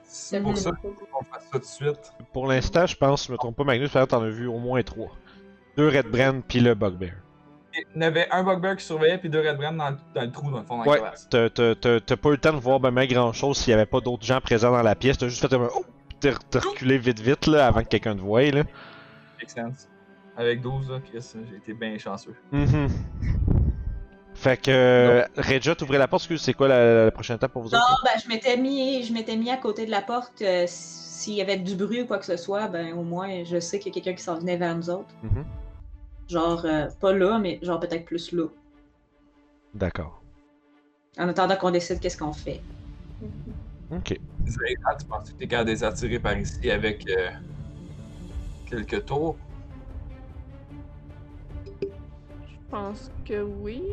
C'est pour Mhm. ça qu'on fasse ça tout de suite. Pour l'instant, je pense, je me trompe pas, Magnus, par exemple, t'en as vu au moins trois. Deux Red Brand puis le Bugbear. Il y en avait un bugbear qui surveillait puis deux red brands dans, le- dans le trou, dans le fond, dans la Ouais, crevasse. t'as t'as- t'as- t'as pas eu le temps de voir ben, ben grand chose s'il y avait pas d'autres gens présents dans la pièce. T'as juste fait un oh! T'es reculé vite vite là avant que quelqu'un te voie là. Make sense. Avec 12, là, Chris, j'ai été bien chanceux. Mhm. Fait que. Euh, Regia, t'ouvrais la porte, c'est quoi la, la prochaine étape pour vous Non, autres? ben, je m'étais mis, je m'étais mis à côté de la porte. euh, si s'il y avait du bruit ou quoi que ce soit, ben au moins je sais qu'il y a quelqu'un qui s'en venait vers nous autres. Mhm. Genre, euh, pas là, mais genre peut-être plus là. D'accord. En attendant qu'on décide qu'est-ce qu'on fait. Ok. Tu penses que t'es capable de les attirer par ici avec euh, quelques tours? Je pense que oui.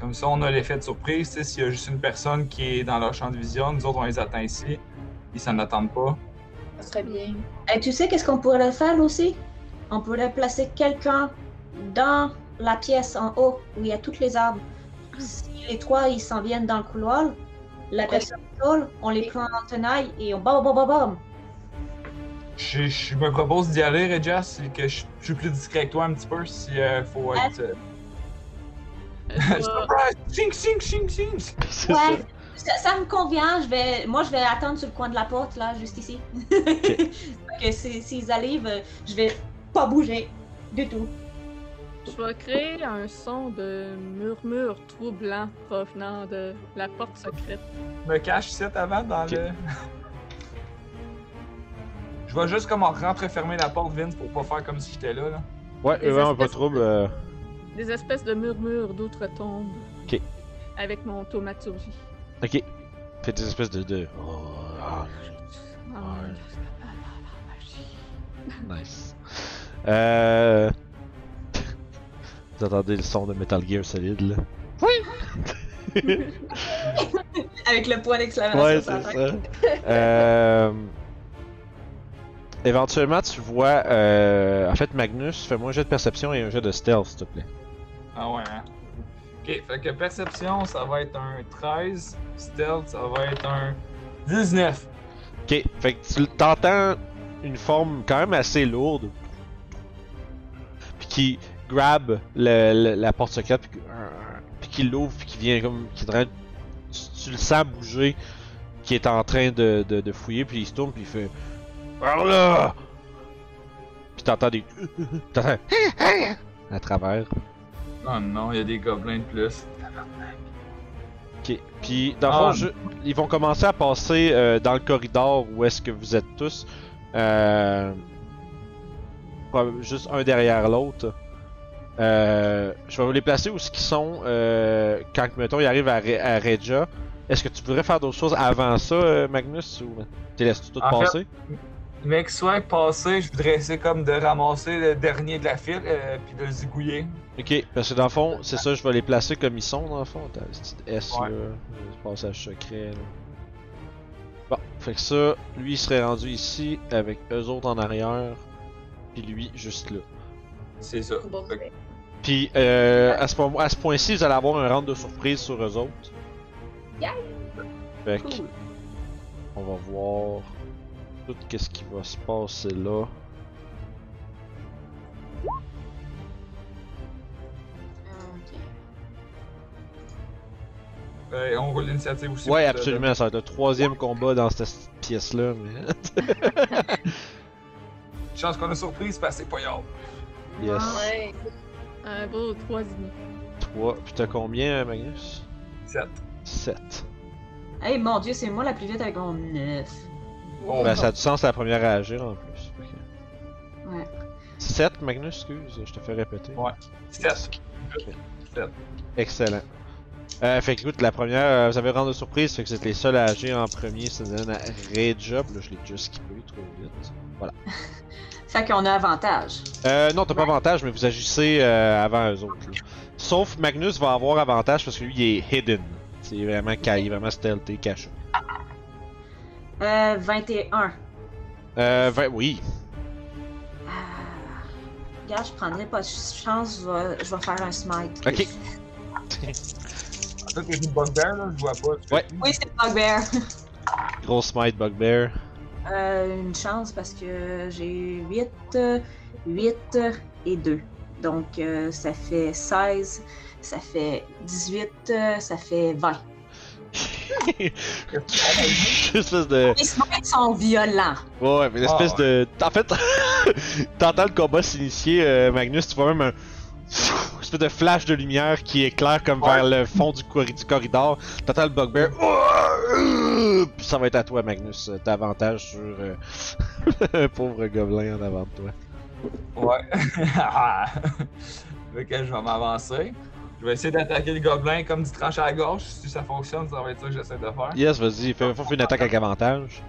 Comme ça, on a l'effet de surprise. S'il y a juste une personne qui est dans leur champ de vision, nous autres, on les attend ici. Ils s'en attendent pas. Ça serait bien. Et tu sais qu'est-ce qu'on pourrait faire aussi? On pourrait placer quelqu'un dans la pièce en haut où il y a toutes les arbres. Si les trois ils s'en viennent dans le couloir, la personne seule, on les prend en tenaille et on bam bam bam bam. Je, je me propose d'y aller, Regia, c'est que je, je suis plus discret que toi un petit peu si euh, faut être. euh, doit- Surprise! Ching, ching, ching, ching! C'est Ouais, ça, ça me convient. Je vais, moi, je vais attendre sur le coin de la porte là, juste ici. que si- s'ils arrivent, je vais pas bouger du tout. Je vais créer un son de murmure troublant provenant de la porte secrète. Je me cache ici avant dans le. Je vais juste comme rentrer-fermer la porte, Vince, pour pas faire comme si j'étais là. là. Ouais, Des vraiment pas de trouble. de- euh, Des espèces de murmures d'outre-tombe. Ok. Avec mon thaumaturgie. Ok. Fait des espèces de. de... Oh, ah, Ah, nice. Euh. Vous entendez le son de Metal Gear Solid là? Avec le point d'exclamation. Ouais, c'est ça. euh... Éventuellement, tu vois. Euh... En fait, Magnus, fais-moi un jet de perception et un jet de stealth, s'il te plaît. Ah ouais, hein? Ok, fait que perception, ça va être un 13. Stealth, ça va être un 19. Ok, fait que tu t'entends une forme quand même assez lourde. Puis qui grab le- la porte secrète, puis, puis qui l'ouvre, puis qui vient comme. Qui tu, tu le sens bouger, qui est en train de, de, de fouiller, puis il se tourne, puis il fait. Par là! Puis t'entends des. T'entends. à travers. Oh non, il y a des gobelins de plus. Ok. Puis, dans le Ah. fond, je- ils vont commencer à passer euh, dans le corridor où est-ce que vous êtes tous. Euh, juste un derrière l'autre. Euh, je vais vous les placer où ce qu'ils sont euh, quand, mettons, ils arrivent à, Re- à Regia. Est-ce que tu voudrais faire d'autres choses avant ça, euh, Magnus, ou tu laisses tout En fait, passer? Mais que soit passé, je voudrais essayer comme de ramasser le dernier de la file, euh, puis de le zigouiller. Ok, parce que dans le fond, c'est ça, je vais les placer comme ils sont, dans le fond. T'as le petit S Ouais. là, le passage secret. Là. Bon, fait que ça, lui il serait rendu ici avec eux autres en arrière, puis lui juste là. C'est ça. Bon, Fait Puis euh, à ce, point- à ce point-ci, vous allez avoir un round de surprise sur eux autres. Yeah! Fait que, Cool. on va voir tout qu'est-ce qui va se passer là? Ok. euh, on roule l'initiative aussi. Ouais, absolument, ça va être le troisième combat dans cette pièce-là. Mais... Chance qu'on a surprise parce que c'est pas yard. yes. Ouais. Un beau trois demi. 3. Puis t'as combien, Magnus? 7. 7. Hey, mon dieu, c'est moi la plus vite avec mon 9. Ben, ça a du sens, c'est la première à agir en plus. Ouais. 7, Magnus, excuse, je te fais répéter. Ouais. 7. Excellent. Euh, fait que écoute, la première, euh, vous avez rendu surprise, fait que vous êtes les seuls à agir en premier, ça donne à Reja, puis là je l'ai déjà skippé trop vite. Fait qu'on a avantage. Euh, non, t'as pas avantage, mais vous agissez euh, avant eux autres. là. Sauf Magnus va avoir avantage parce que lui il est hidden. C'est vraiment, ca- il est vraiment stealthy, caché. Euh, 21. Euh, vingt- oui. Ah. Regarde, je prendrai pas de chance, je vais, je vais faire un smite. Ok. Toi, t'es une bonne bear, là, je vois pas. Tu Ouais. Oui, c'est Bugbear. Gros smite bugbear. Euh, une chance parce que j'ai 8, euh, 8 euh, et 2. Donc, euh, ça fait 16, ça fait 18, euh, ça fait 20. Espèce de. Les smites sont violents. Ouais, mais l'espèce Ah, de. En fait, t'entends le combat s'initier, euh, Magnus, tu vois même un. espèce de flash de lumière qui éclaire comme vers le fond du, corri- du corridor. T'entends le bugbear. Puis ça va être à toi, Magnus. T'as avantage sur euh, le pauvre gobelin en avant de toi. Ouais. fait que je vais m'avancer. Je vais essayer d'attaquer le gobelin comme du tranche à la gorge. Si ça fonctionne, ça va être ça que j'essaie de faire. Yes, vas-y, fais, fais une attaque avec avantage.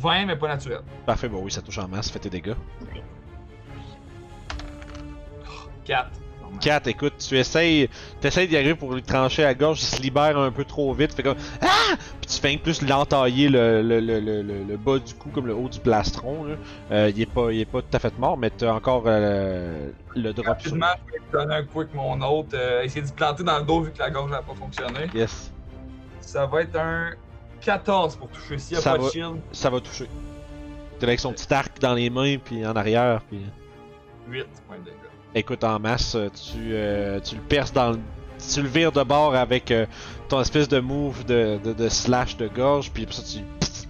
20, mais pas naturel. Parfait, bon oui, ça touche en masse, fais tes dégâts. 4. 4, écoute, tu essayes, t'essayes d'y arriver pour lui trancher la gorge, il se libère un peu trop vite, fait comme Ah! Puis tu fais plus l'entailler le, le, le, le, bas du cou, comme le haut du plastron. Là. Euh, il, est pas, il est pas tout à fait mort, mais t'as encore euh, le drop sur Rapidement, je vais donner un coup avec mon autre. euh, essayer de se planter dans le dos vu que la gorge n'a pas fonctionné. Yes, Ça va être un 14 pour toucher. S'il n'y a Ça pas va. de shield, ça va toucher. T'es avec son petit arc dans les mains, puis en arrière, puis... 8 points de dégâts. Écoute, en masse, euh, tu, euh, tu le perces dans le. Tu le vires de bord avec euh, ton espèce de move de, de, de slash de gorge, puis ça, tu,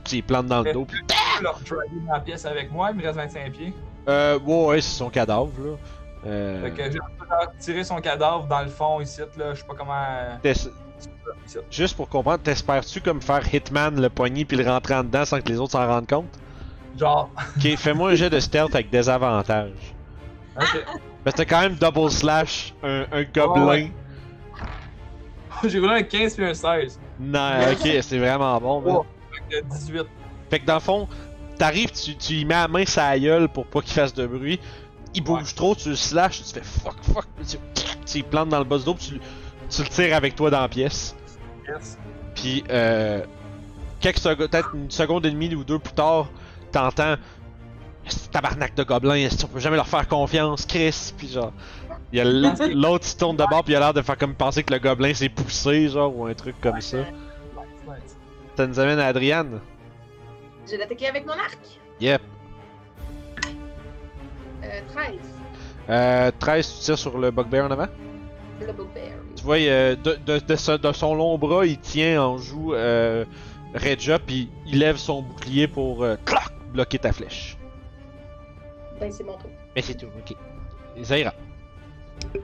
tu les plantes dans le dos. Puis... Je leur dans la pièce avec moi, il me reste 25 pieds. Euh, ouais, ouais, c'est son cadavre, là. Euh, Fait que j'ai tiré son cadavre dans le fond ici, là. Je sais pas comment. Juste pour comprendre, t'espères-tu comme faire Hitman le poignet puis le rentrer en dedans sans que les autres s'en rendent compte? Genre. Ok, fais-moi un jet de stealth avec désavantage. Ok. Que t'as quand même double slash, un, un gobelin. ouais. j'ai roulé un 15 puis un 16. Non, ok, c'est vraiment bon. Oh. Fait que 18. Fait que dans le fond, t'arrives, tu, tu y mets la main sa gueule pour pas qu'il fasse de bruit. Il bouge trop, tu le slash, tu fais fuck, fuck, tu, tu y plantes dans le dos, puis tu, tu le tires avec toi dans la pièce. Yes. Puis, euh, quelques secondes, peut-être une seconde et demie ou deux plus tard, t'entends tabarnak de gobelins, est-ce qu'on peut jamais leur faire confiance, Chris? Puis genre, il y a l'autre qui se tourne de bord, puis il a l'air de faire comme penser que le gobelin s'est poussé, genre, ou un truc comme ça. Ça nous amène à Adriane. Je vais l'attaquer avec mon arc. Yep. Euh, 13. Euh, 13, tu tires sur le bugbear en avant? Le bugbear. Tu vois, euh, de, de, de, ce- de son long bras, il tient en joue euh, Regia, puis il lève son bouclier pour euh, clac, bloquer ta flèche. C'est mon tour. Mais c'est tout, ok. Ça ira. Je vais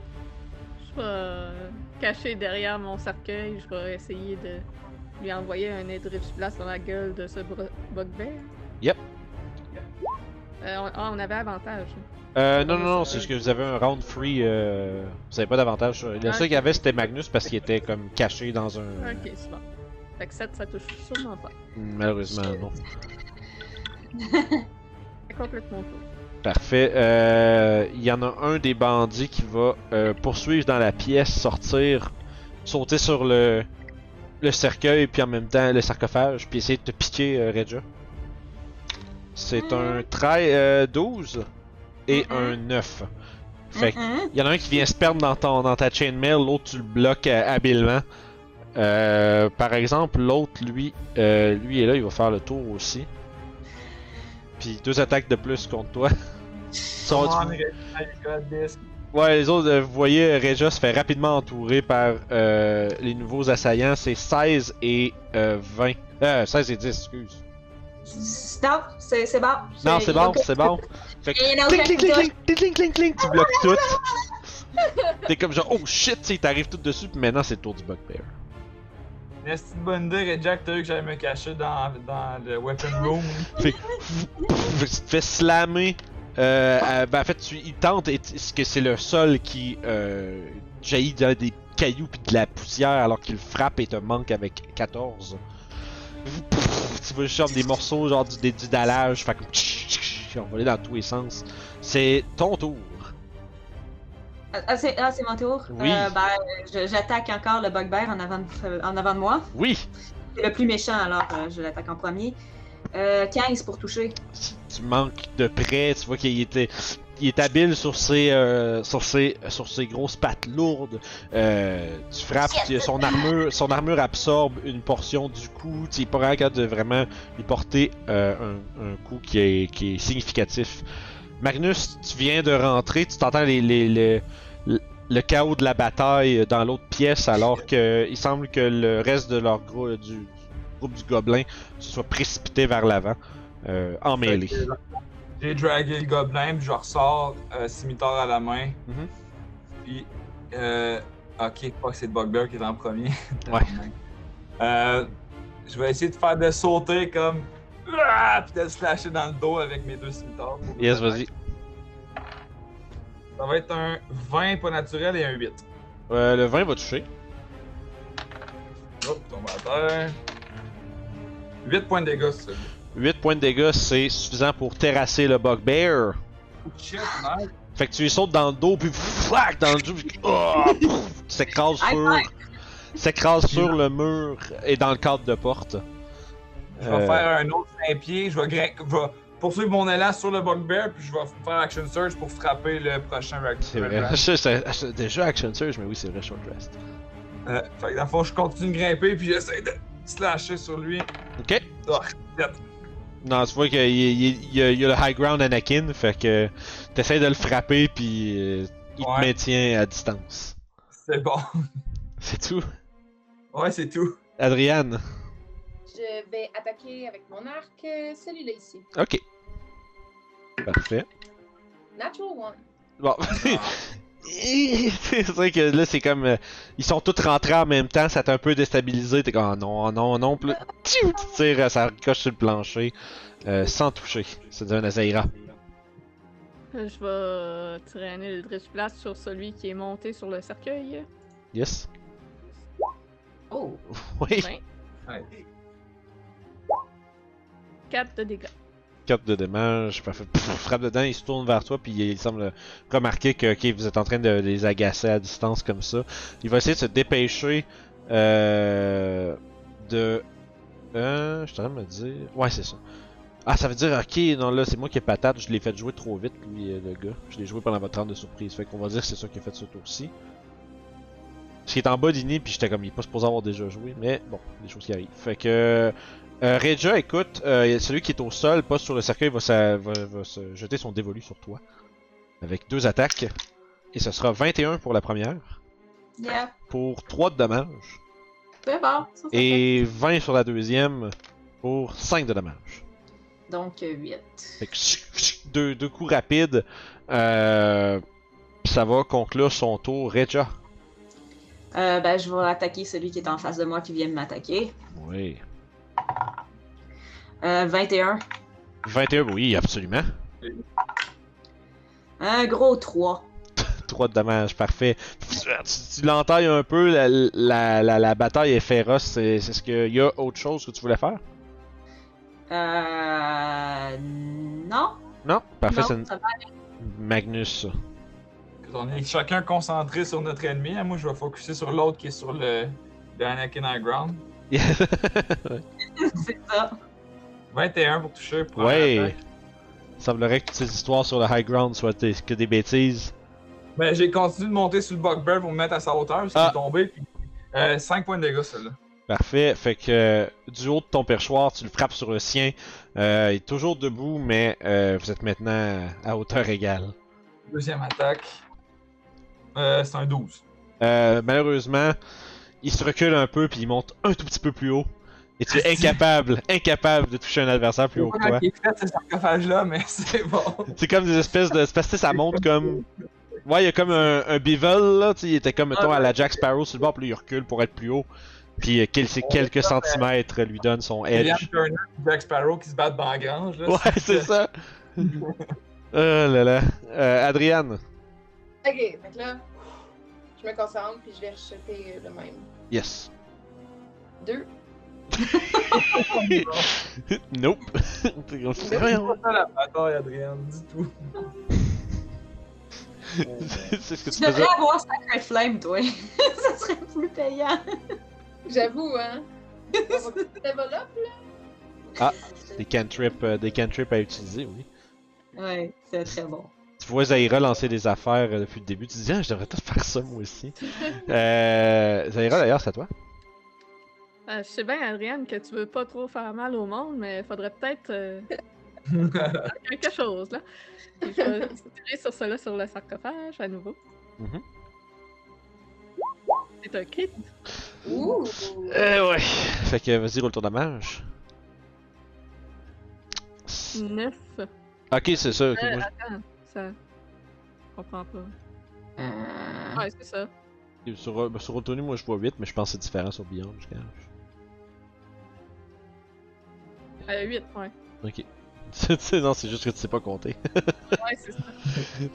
euh, cacher derrière mon cercueil, je vais essayer de lui envoyer un Eldritch Blast dans la gueule de ce bugbear. Yep. Euh, on, ah, on avait avantage. Euh, non, non, non, c'est juste que vous avez un round free, euh, vous avez pas d'avantage. sur- Le seul qu'il y avait, c'était Magnus parce qu'il était comme caché dans un. Ok, c'est bon. Fait que 7, ça touche sûrement pas. Malheureusement, non. C'est complètement tour. Parfait. Euh, Il y en a un des bandits qui va euh, poursuivre dans la pièce, sortir, sauter sur le, le cercueil, puis en même temps le sarcophage, puis essayer de te piquer, euh, Regia. C'est un 13, euh, 12 et Mhm. un 9. Fait que, il y en a un qui vient se perdre dans, ton, dans ta chainmail, l'autre tu le bloques euh, habilement. Euh, par exemple, l'autre, lui, euh, lui est là, il va faire le tour aussi. Puis deux attaques de plus contre toi. Sont- on. Ouais, les autres, euh, vous voyez, Regia se fait rapidement entourer par euh, les nouveaux assaillants. C'est 16 et euh, 20. Euh, 16 et 10, excuse. Stop, c'est bon. Non, c'est bon, c'est bon. Fait que, clink, clink, clink, clink, clink, tu bloques tout. T'es comme genre, oh shit, tu sais, il t'arrive tout dessus, puis maintenant c'est le tour du bugbear. Mais c'est une bonne idée, Jack, que j'allais me cacher dans, le weapon room. Fait que, fais slammer. Euh, ben, en fait, tu, il tente, et ce que c'est le sol qui euh, jaillit de- des cailloux puis de la poussière alors qu'il frappe et te manque avec 14. Tu vois genre des morceaux genre du, dallage, fait que envolé dans tous les sens. C'est ton tour. Ah, c'est ah, c'est mon tour? Oui. Euh, ben, je- j'attaque encore le bugbear en avant, de, en avant de moi. Oui, C'est le plus méchant, alors euh, je l'attaque en premier. Euh, 15 pour toucher. si tu manques de près, tu vois qu'il était, il est habile sur ses, euh, sur ses, sur ses grosses pattes lourdes. Euh, tu frappes, tu- son armure, son armure absorbe une portion du coup. Tu es pas capable de vraiment lui porter euh, un, un coup qui est, qui est significatif. Magnus, tu viens de rentrer, tu t'entends les, les, les- le, chaos de la bataille dans l'autre pièce, alors que il semble que le reste de leur gros, du, du groupe du gobelin se soit précipité vers l'avant, euh, en mêlée. Fait que, J'ai dragué le gobelin, puis je ressors euh, scimitar à la main. Mhm. Puis, euh, ok, pas que c'est le bugbear qui est en premier. Ouais. Euh, je vais essayer de faire de sauter comme. Ah! Puis de slasher dans le dos avec mes deux scimitars. Yes, vas-y. Ça va être un 20 pas naturel et un 8. Euh, le 20 va toucher. Hop, tombe à terre. 8 points de dégâts, c'est ça. 8 points de dégâts, c'est suffisant pour terrasser le bugbear. Shit, nice. Fait que tu lui sautes dans le dos, puis flac dans le dos, puis oh, pff, tu s'écrases High sur, s'écrase sur le mur et dans le cadre de porte. Je vais Euh, faire un autre 5 pieds. Je vais, grin- je vais poursuivre mon élan sur le bugbear, puis je vais faire action surge pour frapper le prochain C'est vrai. C'est- déjà Action Surge, mais oui, c'est vrai, Short Rest. Euh, fait que dans le fond, je continue de grimper, puis j'essaie de slasher sur lui. Ok. Oh, shit. Non, tu vois qu'il y, a- le high ground Anakin, fait que t'essaies de le frapper, puis euh, il te maintient à distance. C'est bon. C'est tout? Ouais, c'est tout. Adriane. Je vais attaquer avec mon arc euh, celui-là ici. Ok. Parfait. Natural one. Bon. Ah. c'est vrai que là, c'est comme. euh, ils sont tous rentrés en même temps, ça t'a un peu déstabilisé. T'es comme, oh non, oh non, oh non. Puis là, tu tires, euh, ça ricoche sur le plancher, euh, sans toucher. C'est un Azaira. Je vais traîner le Drift Blast sur celui qui est monté sur le cercueil. Yes. Oh. Oui. Ben, Ouais. 4 de dégâts. 4 de dommages, parfait. Pff, frappe dedans, il se tourne vers toi, puis il semble remarquer que vous êtes en train de les agacer à distance comme ça. Il va essayer de se dépêcher euh, de. Euh, je suis en train de me dire. Ouais, c'est ça. Ah, ça veut dire, ok, non, là, c'est moi qui ai patate, je l'ai fait jouer trop vite, lui, euh, le gars. Je l'ai joué pendant votre round de surprise. Fait qu'on va dire que c'est ça qui a fait ce tour-ci. Parce qu'il est en bas d'inné, puis j'étais comme, il est pas supposé avoir déjà joué, mais bon, des choses qui arrivent. Fait que. Euh, Reja, écoute, euh, celui qui est au sol, pas sur le cercueil, va, sa- va- va se jeter son dévolu sur toi. Avec deux attaques. Et ce sera 21 pour la première. Yeah. Pour 3 de dommages. Bon. Ça, ça fait. Et 20 sur la deuxième. Pour 5 de dommages. Donc, 8. Fait que deux, deux coups rapides. Euh, ça va conclure son tour. Reja. Euh, ben, je vais attaquer celui qui est en face de moi qui vient de m'attaquer. Oui. Euh, 21. 21, oui, absolument. Un gros 3. 3 de dommages, parfait. Tu, tu l'entailles un peu, la, la, la, la bataille est féroce. C'est c'est ce qu'il y a autre chose que tu voulais faire? Euh. Non. Non? Parfait, c'est non, une- ça va. Magnus. On est chacun concentré sur notre ennemi. hein. Moi, je vais focuser sur l'autre qui est sur le, le Anakin High Ground. C'est ça. 21 pour toucher. Pour ouais. Il semblerait que toutes ces histoires sur le high ground soient des- que des bêtises. Ben, j'ai continué de monter sur le Bugbear pour me mettre à sa hauteur parce qu'il Ah. est tombé. Puis, euh, 5 points de dégâts, celui-là. Parfait. Fait que euh, du haut de ton perchoir, tu le frappes sur le sien. Euh, il est toujours debout, mais euh, vous êtes maintenant à hauteur égale. Deuxième attaque. Euh, c'est un 12. Euh, malheureusement, il se recule un peu puis il monte un tout petit peu plus haut. Et tu es incapable, incapable de toucher un adversaire plus haut que toi. Il est fait ce sarcophage-là, mais c'est bon. C'est comme des espèces de. c'est Parce que ça monte comme. Ouais, il y a comme un, un bevel là, tu sais, il était comme mettons à la Jack Sparrow sur le bord, puis là, il recule pour être plus haut. Puis euh, quel- c'est quelques centimètres lui donne son edge. Turner et Jack Sparrow qui se battent dans la grange. Là, Ouais, c'est ça. oh là là. Euh, Adriane. Ok, que là, je me concentre puis je vais rejeter le même. Yes. Deux. nope. T'es comme, ça bataille, Adrien, du tout. c'est ce que tu Tu devrais avoir Sacred Flame, toi. ça serait plus payant. J'avoue, hein. On va level up, là. Ah. Des cantrips, euh, des cantrips à utiliser, oui. Ouais, c'est très bon. Tu vois Zaira lancer des affaires euh, depuis le début. Tu te dis, ah, je devrais peut-être faire ça moi aussi. euh, Zaira, d'ailleurs, c'est à toi. Euh, je sais bien, Adrienne, que tu veux pas trop faire mal au monde, mais faudrait peut-être euh, quelque chose, là. Puis je vais tirer sur cela sur le sarcophage à nouveau. Mhm. C'est un crit. Ouh. Euh, ouais. Fait que vas-y, roule ton dommage. 9. Ok, c'est ça. Euh, moi, attends, ça. Je comprends pas. Euh, Ouais, c'est ça. je- sur, euh, sur moi je vois 8, mais je pense que c'est différent sur Beyond. je pense. Euh, 8, ouais. Ok. Non, c'est juste que tu sais pas compter. Ouais, c'est ça.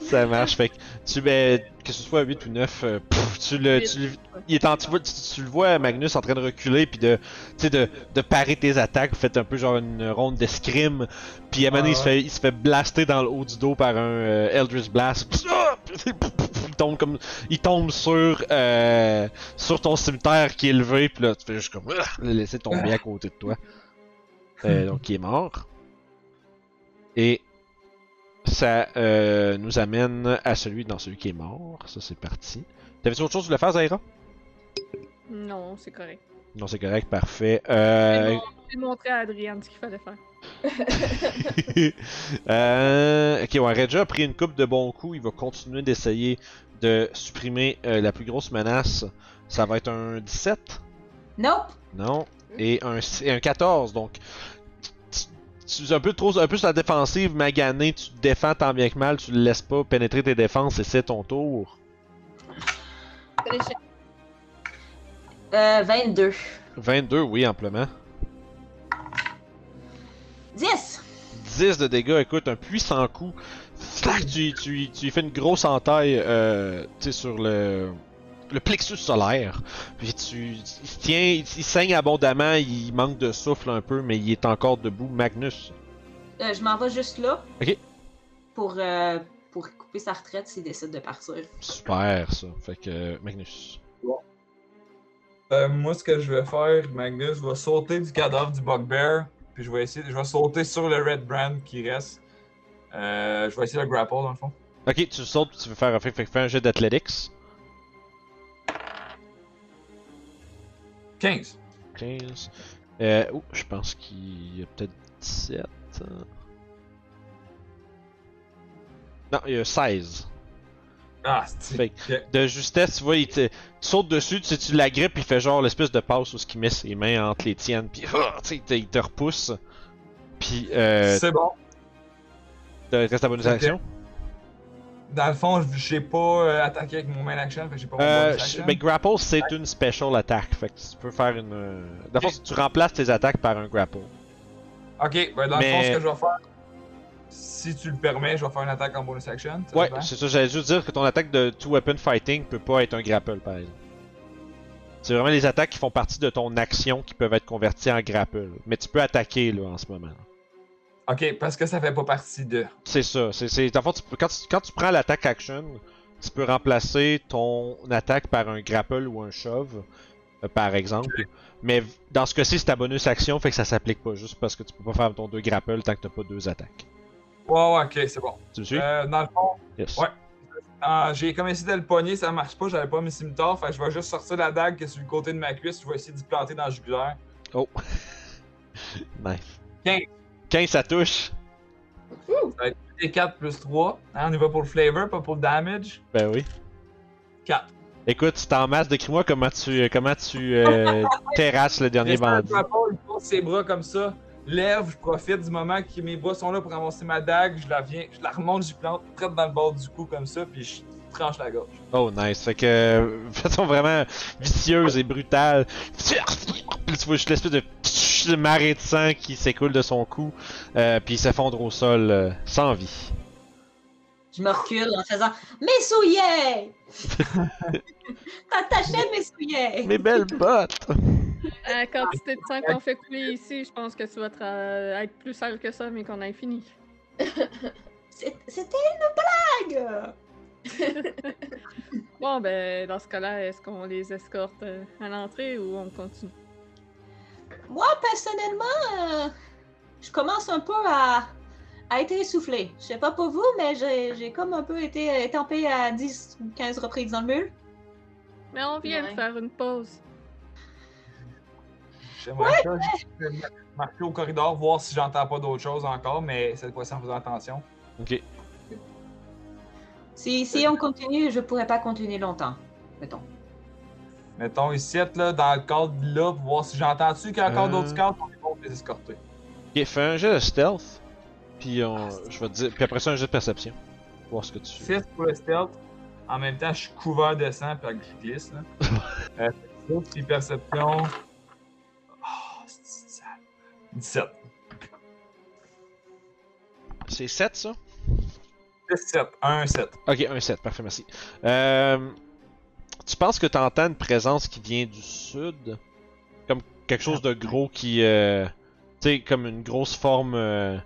ça marche. Fait que tu ben, que ce soit 8 ou 9, euh, pff, tu le. Tu, le- il est en, tu, vois- tu, tu le vois, Magnus, en train de reculer, puis de, tu sais, de, de parer tes attaques. Vous faites un peu genre une ronde d'escrime. Puis à un moment donné, il, Ah se fait, il se fait blaster dans le haut du dos par un euh, Eldritch Blast. Pss, ah! Il tombe comme. Il tombe sur, euh, sur ton cimetière qui est élevé, puis là, tu fais juste comme. ah, Le laisser tomber à côté de toi. Euh, donc, il est mort. Et ça euh, nous amène à celui, non, celui qui est mort. Ça, c'est parti. T'avais-tu autre chose que tu voulais faire, Zaira? Non, c'est correct. Non, c'est correct, parfait. Euh... J'ai mon- J'ai montré à Adrienne ce qu'il fallait faire. euh... Ok, ouais, Regia a pris une coupe de bons coups. Il va continuer d'essayer de supprimer euh, la plus grosse menace. Ça va être un 17? Nope. Non. Et un, et un 14, donc. Tu, un peu trop un peu sur la défensive, magané, tu te défends tant bien que mal, tu le laisses pas pénétrer tes défenses et c'est ton tour. Euh, 22. 22, oui, amplement. 10. 10 de dégâts, écoute, un puissant coup. Tu, tu, tu fais une grosse entaille euh, tu sais, sur le, le plexus solaire. Puis tu, il tient, il, il saigne abondamment, il manque de souffle un peu, mais il est encore debout. Magnus. Euh, je m'en vais juste là. Ok. Pour, euh, pour couper sa retraite s'il décide de partir. Super ça. Fait que euh, Magnus. Euh, moi, ce que je vais faire, Magnus, je vais sauter du cadavre du Bugbear. Puis je vais essayer, je vais sauter sur le Red Brand qui reste. Euh, je vais essayer le grapple dans le fond. Ok, tu sautes, tu veux faire, fait, fait, fais un jet d'athletics. 15. 15. Euh, oh, je pense qu'il y a peut-être 17. hein. Non, il y a 16. Ah, c'est. Fait De justesse, tu vois, il te, tu sautes dessus, tu sais, tu l'agrippes, il fait genre l'espèce de passe où ce qu'il met ses mains entre les tiennes, puis ah, tu sais, il te- repousse. Puis, euh, C'est bon. te reste ta bonus Ok. action. Dans le fond, je sais pas euh, attaquer avec mon main action, fait que j'ai pas mon Euh, action. mais grapple, c'est une special attack, fait que tu peux faire une. euh, Dans le fond, tu remplaces tes attaques par un grapple. Ok, ben dans Mais- le fond, ce que je vais faire, si tu le permets, je vais faire une attaque en bonus action. Ouais, c'est ça, j'allais juste dire que ton attaque de two weapon fighting peut pas être un grapple par exemple. C'est vraiment les attaques qui font partie de ton action qui peuvent être converties en grapple. Mais tu peux attaquer là en ce moment. Ok, parce que ça fait pas partie de. C'est ça. C'est, tu peux- quand, tu, quand tu prends l'attaque action, tu peux remplacer ton attaque par un grapple ou un shove, euh, par exemple. Mais dans ce cas-ci, c'est ta bonus action, fait que ça s'applique pas juste parce que tu peux pas faire ton deux grapples tant que t'as pas deux attaques. Ouais, ouais, ok, c'est bon. Tu me suis? Euh, dans le fond, Yes. ouais. euh, j'ai comme essayé de le pogner, ça marche pas, j'avais pas mes cimitars, fait que je vais juste sortir la dague qui est sur le côté de ma cuisse, je vais essayer d'y planter dans le jugulaire. Oh. nice. 15. 15, ça touche. Et 4 plus 3. Hein, on y va pour le flavor, pas pour le damage. Ben oui. 4. Écoute, c'est en masse, décris-moi comment tu, comment tu euh, terrasses le dernier bandit. Il pose ses bras comme ça, lève, je profite du moment que mes bras sont là pour avancer ma dague, je la viens, je la remonte, je plante, traite dans le bord du cou comme ça, puis je tranche la gorge. Oh, nice. Fait que, euh, de façon vraiment vicieuse et brutale. Puis tu vois juste l'espèce de de marée de sang qui s'écoule de son cou, euh, puis il s'effondre au sol euh, sans vie. Je me recule en faisant Mes souliers! T'achètes mes souliers! Mes belles bottes! La quantité de sang qu'on fait couler ici, je pense que tu vas être plus sale que ça, mais qu'on ait fini. C'était une blague! Bon, ben, dans ce cas-là, est-ce qu'on les escorte euh, à l'entrée ou on continue? Moi, personnellement, euh, je commence un peu à, à être essoufflé. Je sais pas pour vous, mais j'ai j'ai comme un peu été étampé à 10 ou 15 reprises dans le mur. Mais on vient Ouais. de faire une pause. J'aimerais juste marcher au corridor, voir si j'entends pas d'autres choses encore, mais cette fois-ci en faisant attention. Ok. Si, si on continue, je pourrais pas continuer longtemps. Mettons. Mettons ici, là, dans le cadre là, pour voir si j'entends-tu qu'il y a encore Euh. d'autres cadres, on est bon pour les escorter. Ok, fais un jeu de stealth. puis on- je vais te dire. Puis après ça, un jeu de perception. Voir ce que tu. 6 pour le stealth. En même temps, je suis couvert de sang, puis je glisse. Là. euh, puis perception. Oh, c'est sale. 17. C'est 7 ça? 17. 1, 7. Ok, un 7, parfait, merci. Euh, tu penses que tu entends une présence qui vient du sud? Comme quelque chose de gros qui. euh, tu sais, comme une grosse forme euh,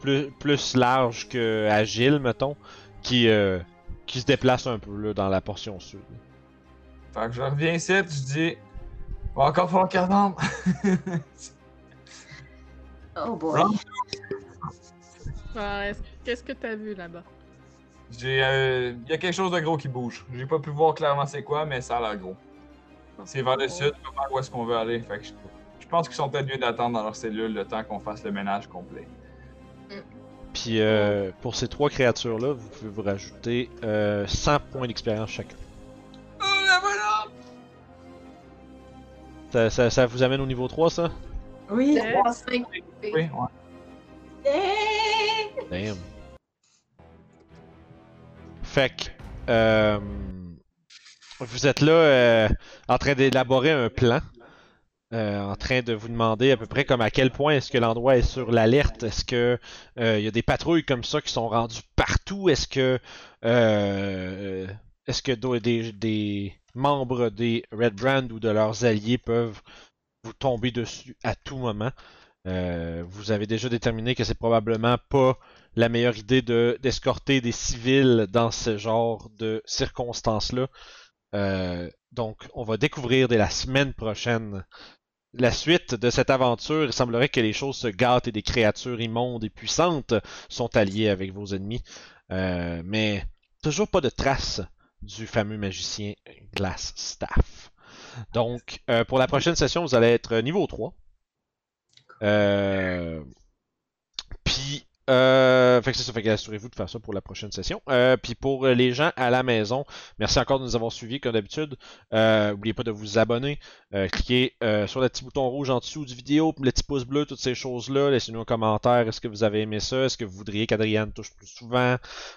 plus, plus large que agile, mettons, qui, euh, qui se déplace un peu là, dans la portion sud. Fait que je reviens ici, je dis. Va encore falloir qu'elle. Oh boy. Ouais, Qu'est-ce que t'as vu là-bas? J'ai. euh, Il y a quelque chose de gros qui bouge. J'ai pas pu voir clairement c'est quoi, mais ça a l'air gros. C'est vers le sud, pas vers où est-ce qu'on veut aller. Fait que je, je pense qu'ils sont peut-être mieux d'attendre dans leur cellule le temps qu'on fasse le ménage complet. Puis euh, pour ces trois créatures-là, vous pouvez vous rajouter euh, 100 points d'expérience chacun. Oh la voilà! Ça, ça- ça vous amène au niveau 3, ça? Oui. De 3 5 Oui, ouais. Damn. Fait que, euh, vous êtes là euh, en train d'élaborer un plan, euh, en train de vous demander à peu près comme à quel point est-ce que l'endroit est sur l'alerte, est-ce que il y a des patrouilles comme ça qui sont rendues partout, est-ce que est-ce que des, des membres des Red Brand ou de leurs alliés peuvent vous tomber dessus à tout moment? Vous avez déjà déterminé que c'est probablement pas la meilleure idée de d'escorter des civils dans ce genre de circonstances-là. Euh, donc, on va découvrir dès la semaine prochaine la suite de cette aventure. Il semblerait que les choses se gâtent et des créatures immondes et puissantes sont alliées avec vos ennemis. Euh, mais toujours pas de traces du fameux magicien Glass Staff. Donc, euh, pour la prochaine session, vous allez être niveau 3. Euh... Puis, euh... fait que c'est ça, fait que assurez-vous de faire ça pour la prochaine session. Euh, puis pour les gens à la maison, merci encore de nous avoir suivis comme d'habitude. Euh, N'oubliez pas de vous abonner. Euh, cliquez euh, sur le petit bouton rouge en dessous du vidéo, le petit pouce bleu, toutes ces choses-là. Laissez-nous un commentaire. Est-ce que vous avez aimé ça? Est-ce que vous voudriez qu'Adriane touche plus souvent?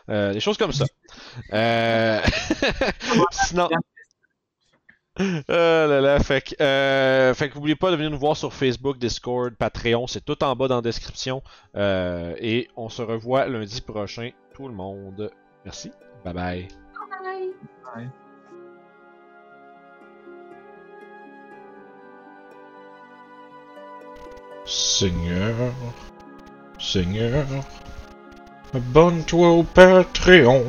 Euh, des choses comme ça. Sinon. Ah là là, fait que, euh, fait que n'oubliez pas de venir nous voir sur Facebook, Discord, Patreon, c'est tout en bas dans la description. Euh, et on se revoit lundi prochain, tout le monde. Merci, bye bye. Bye. Seigneur, Seigneur, abonne-toi au Patreon.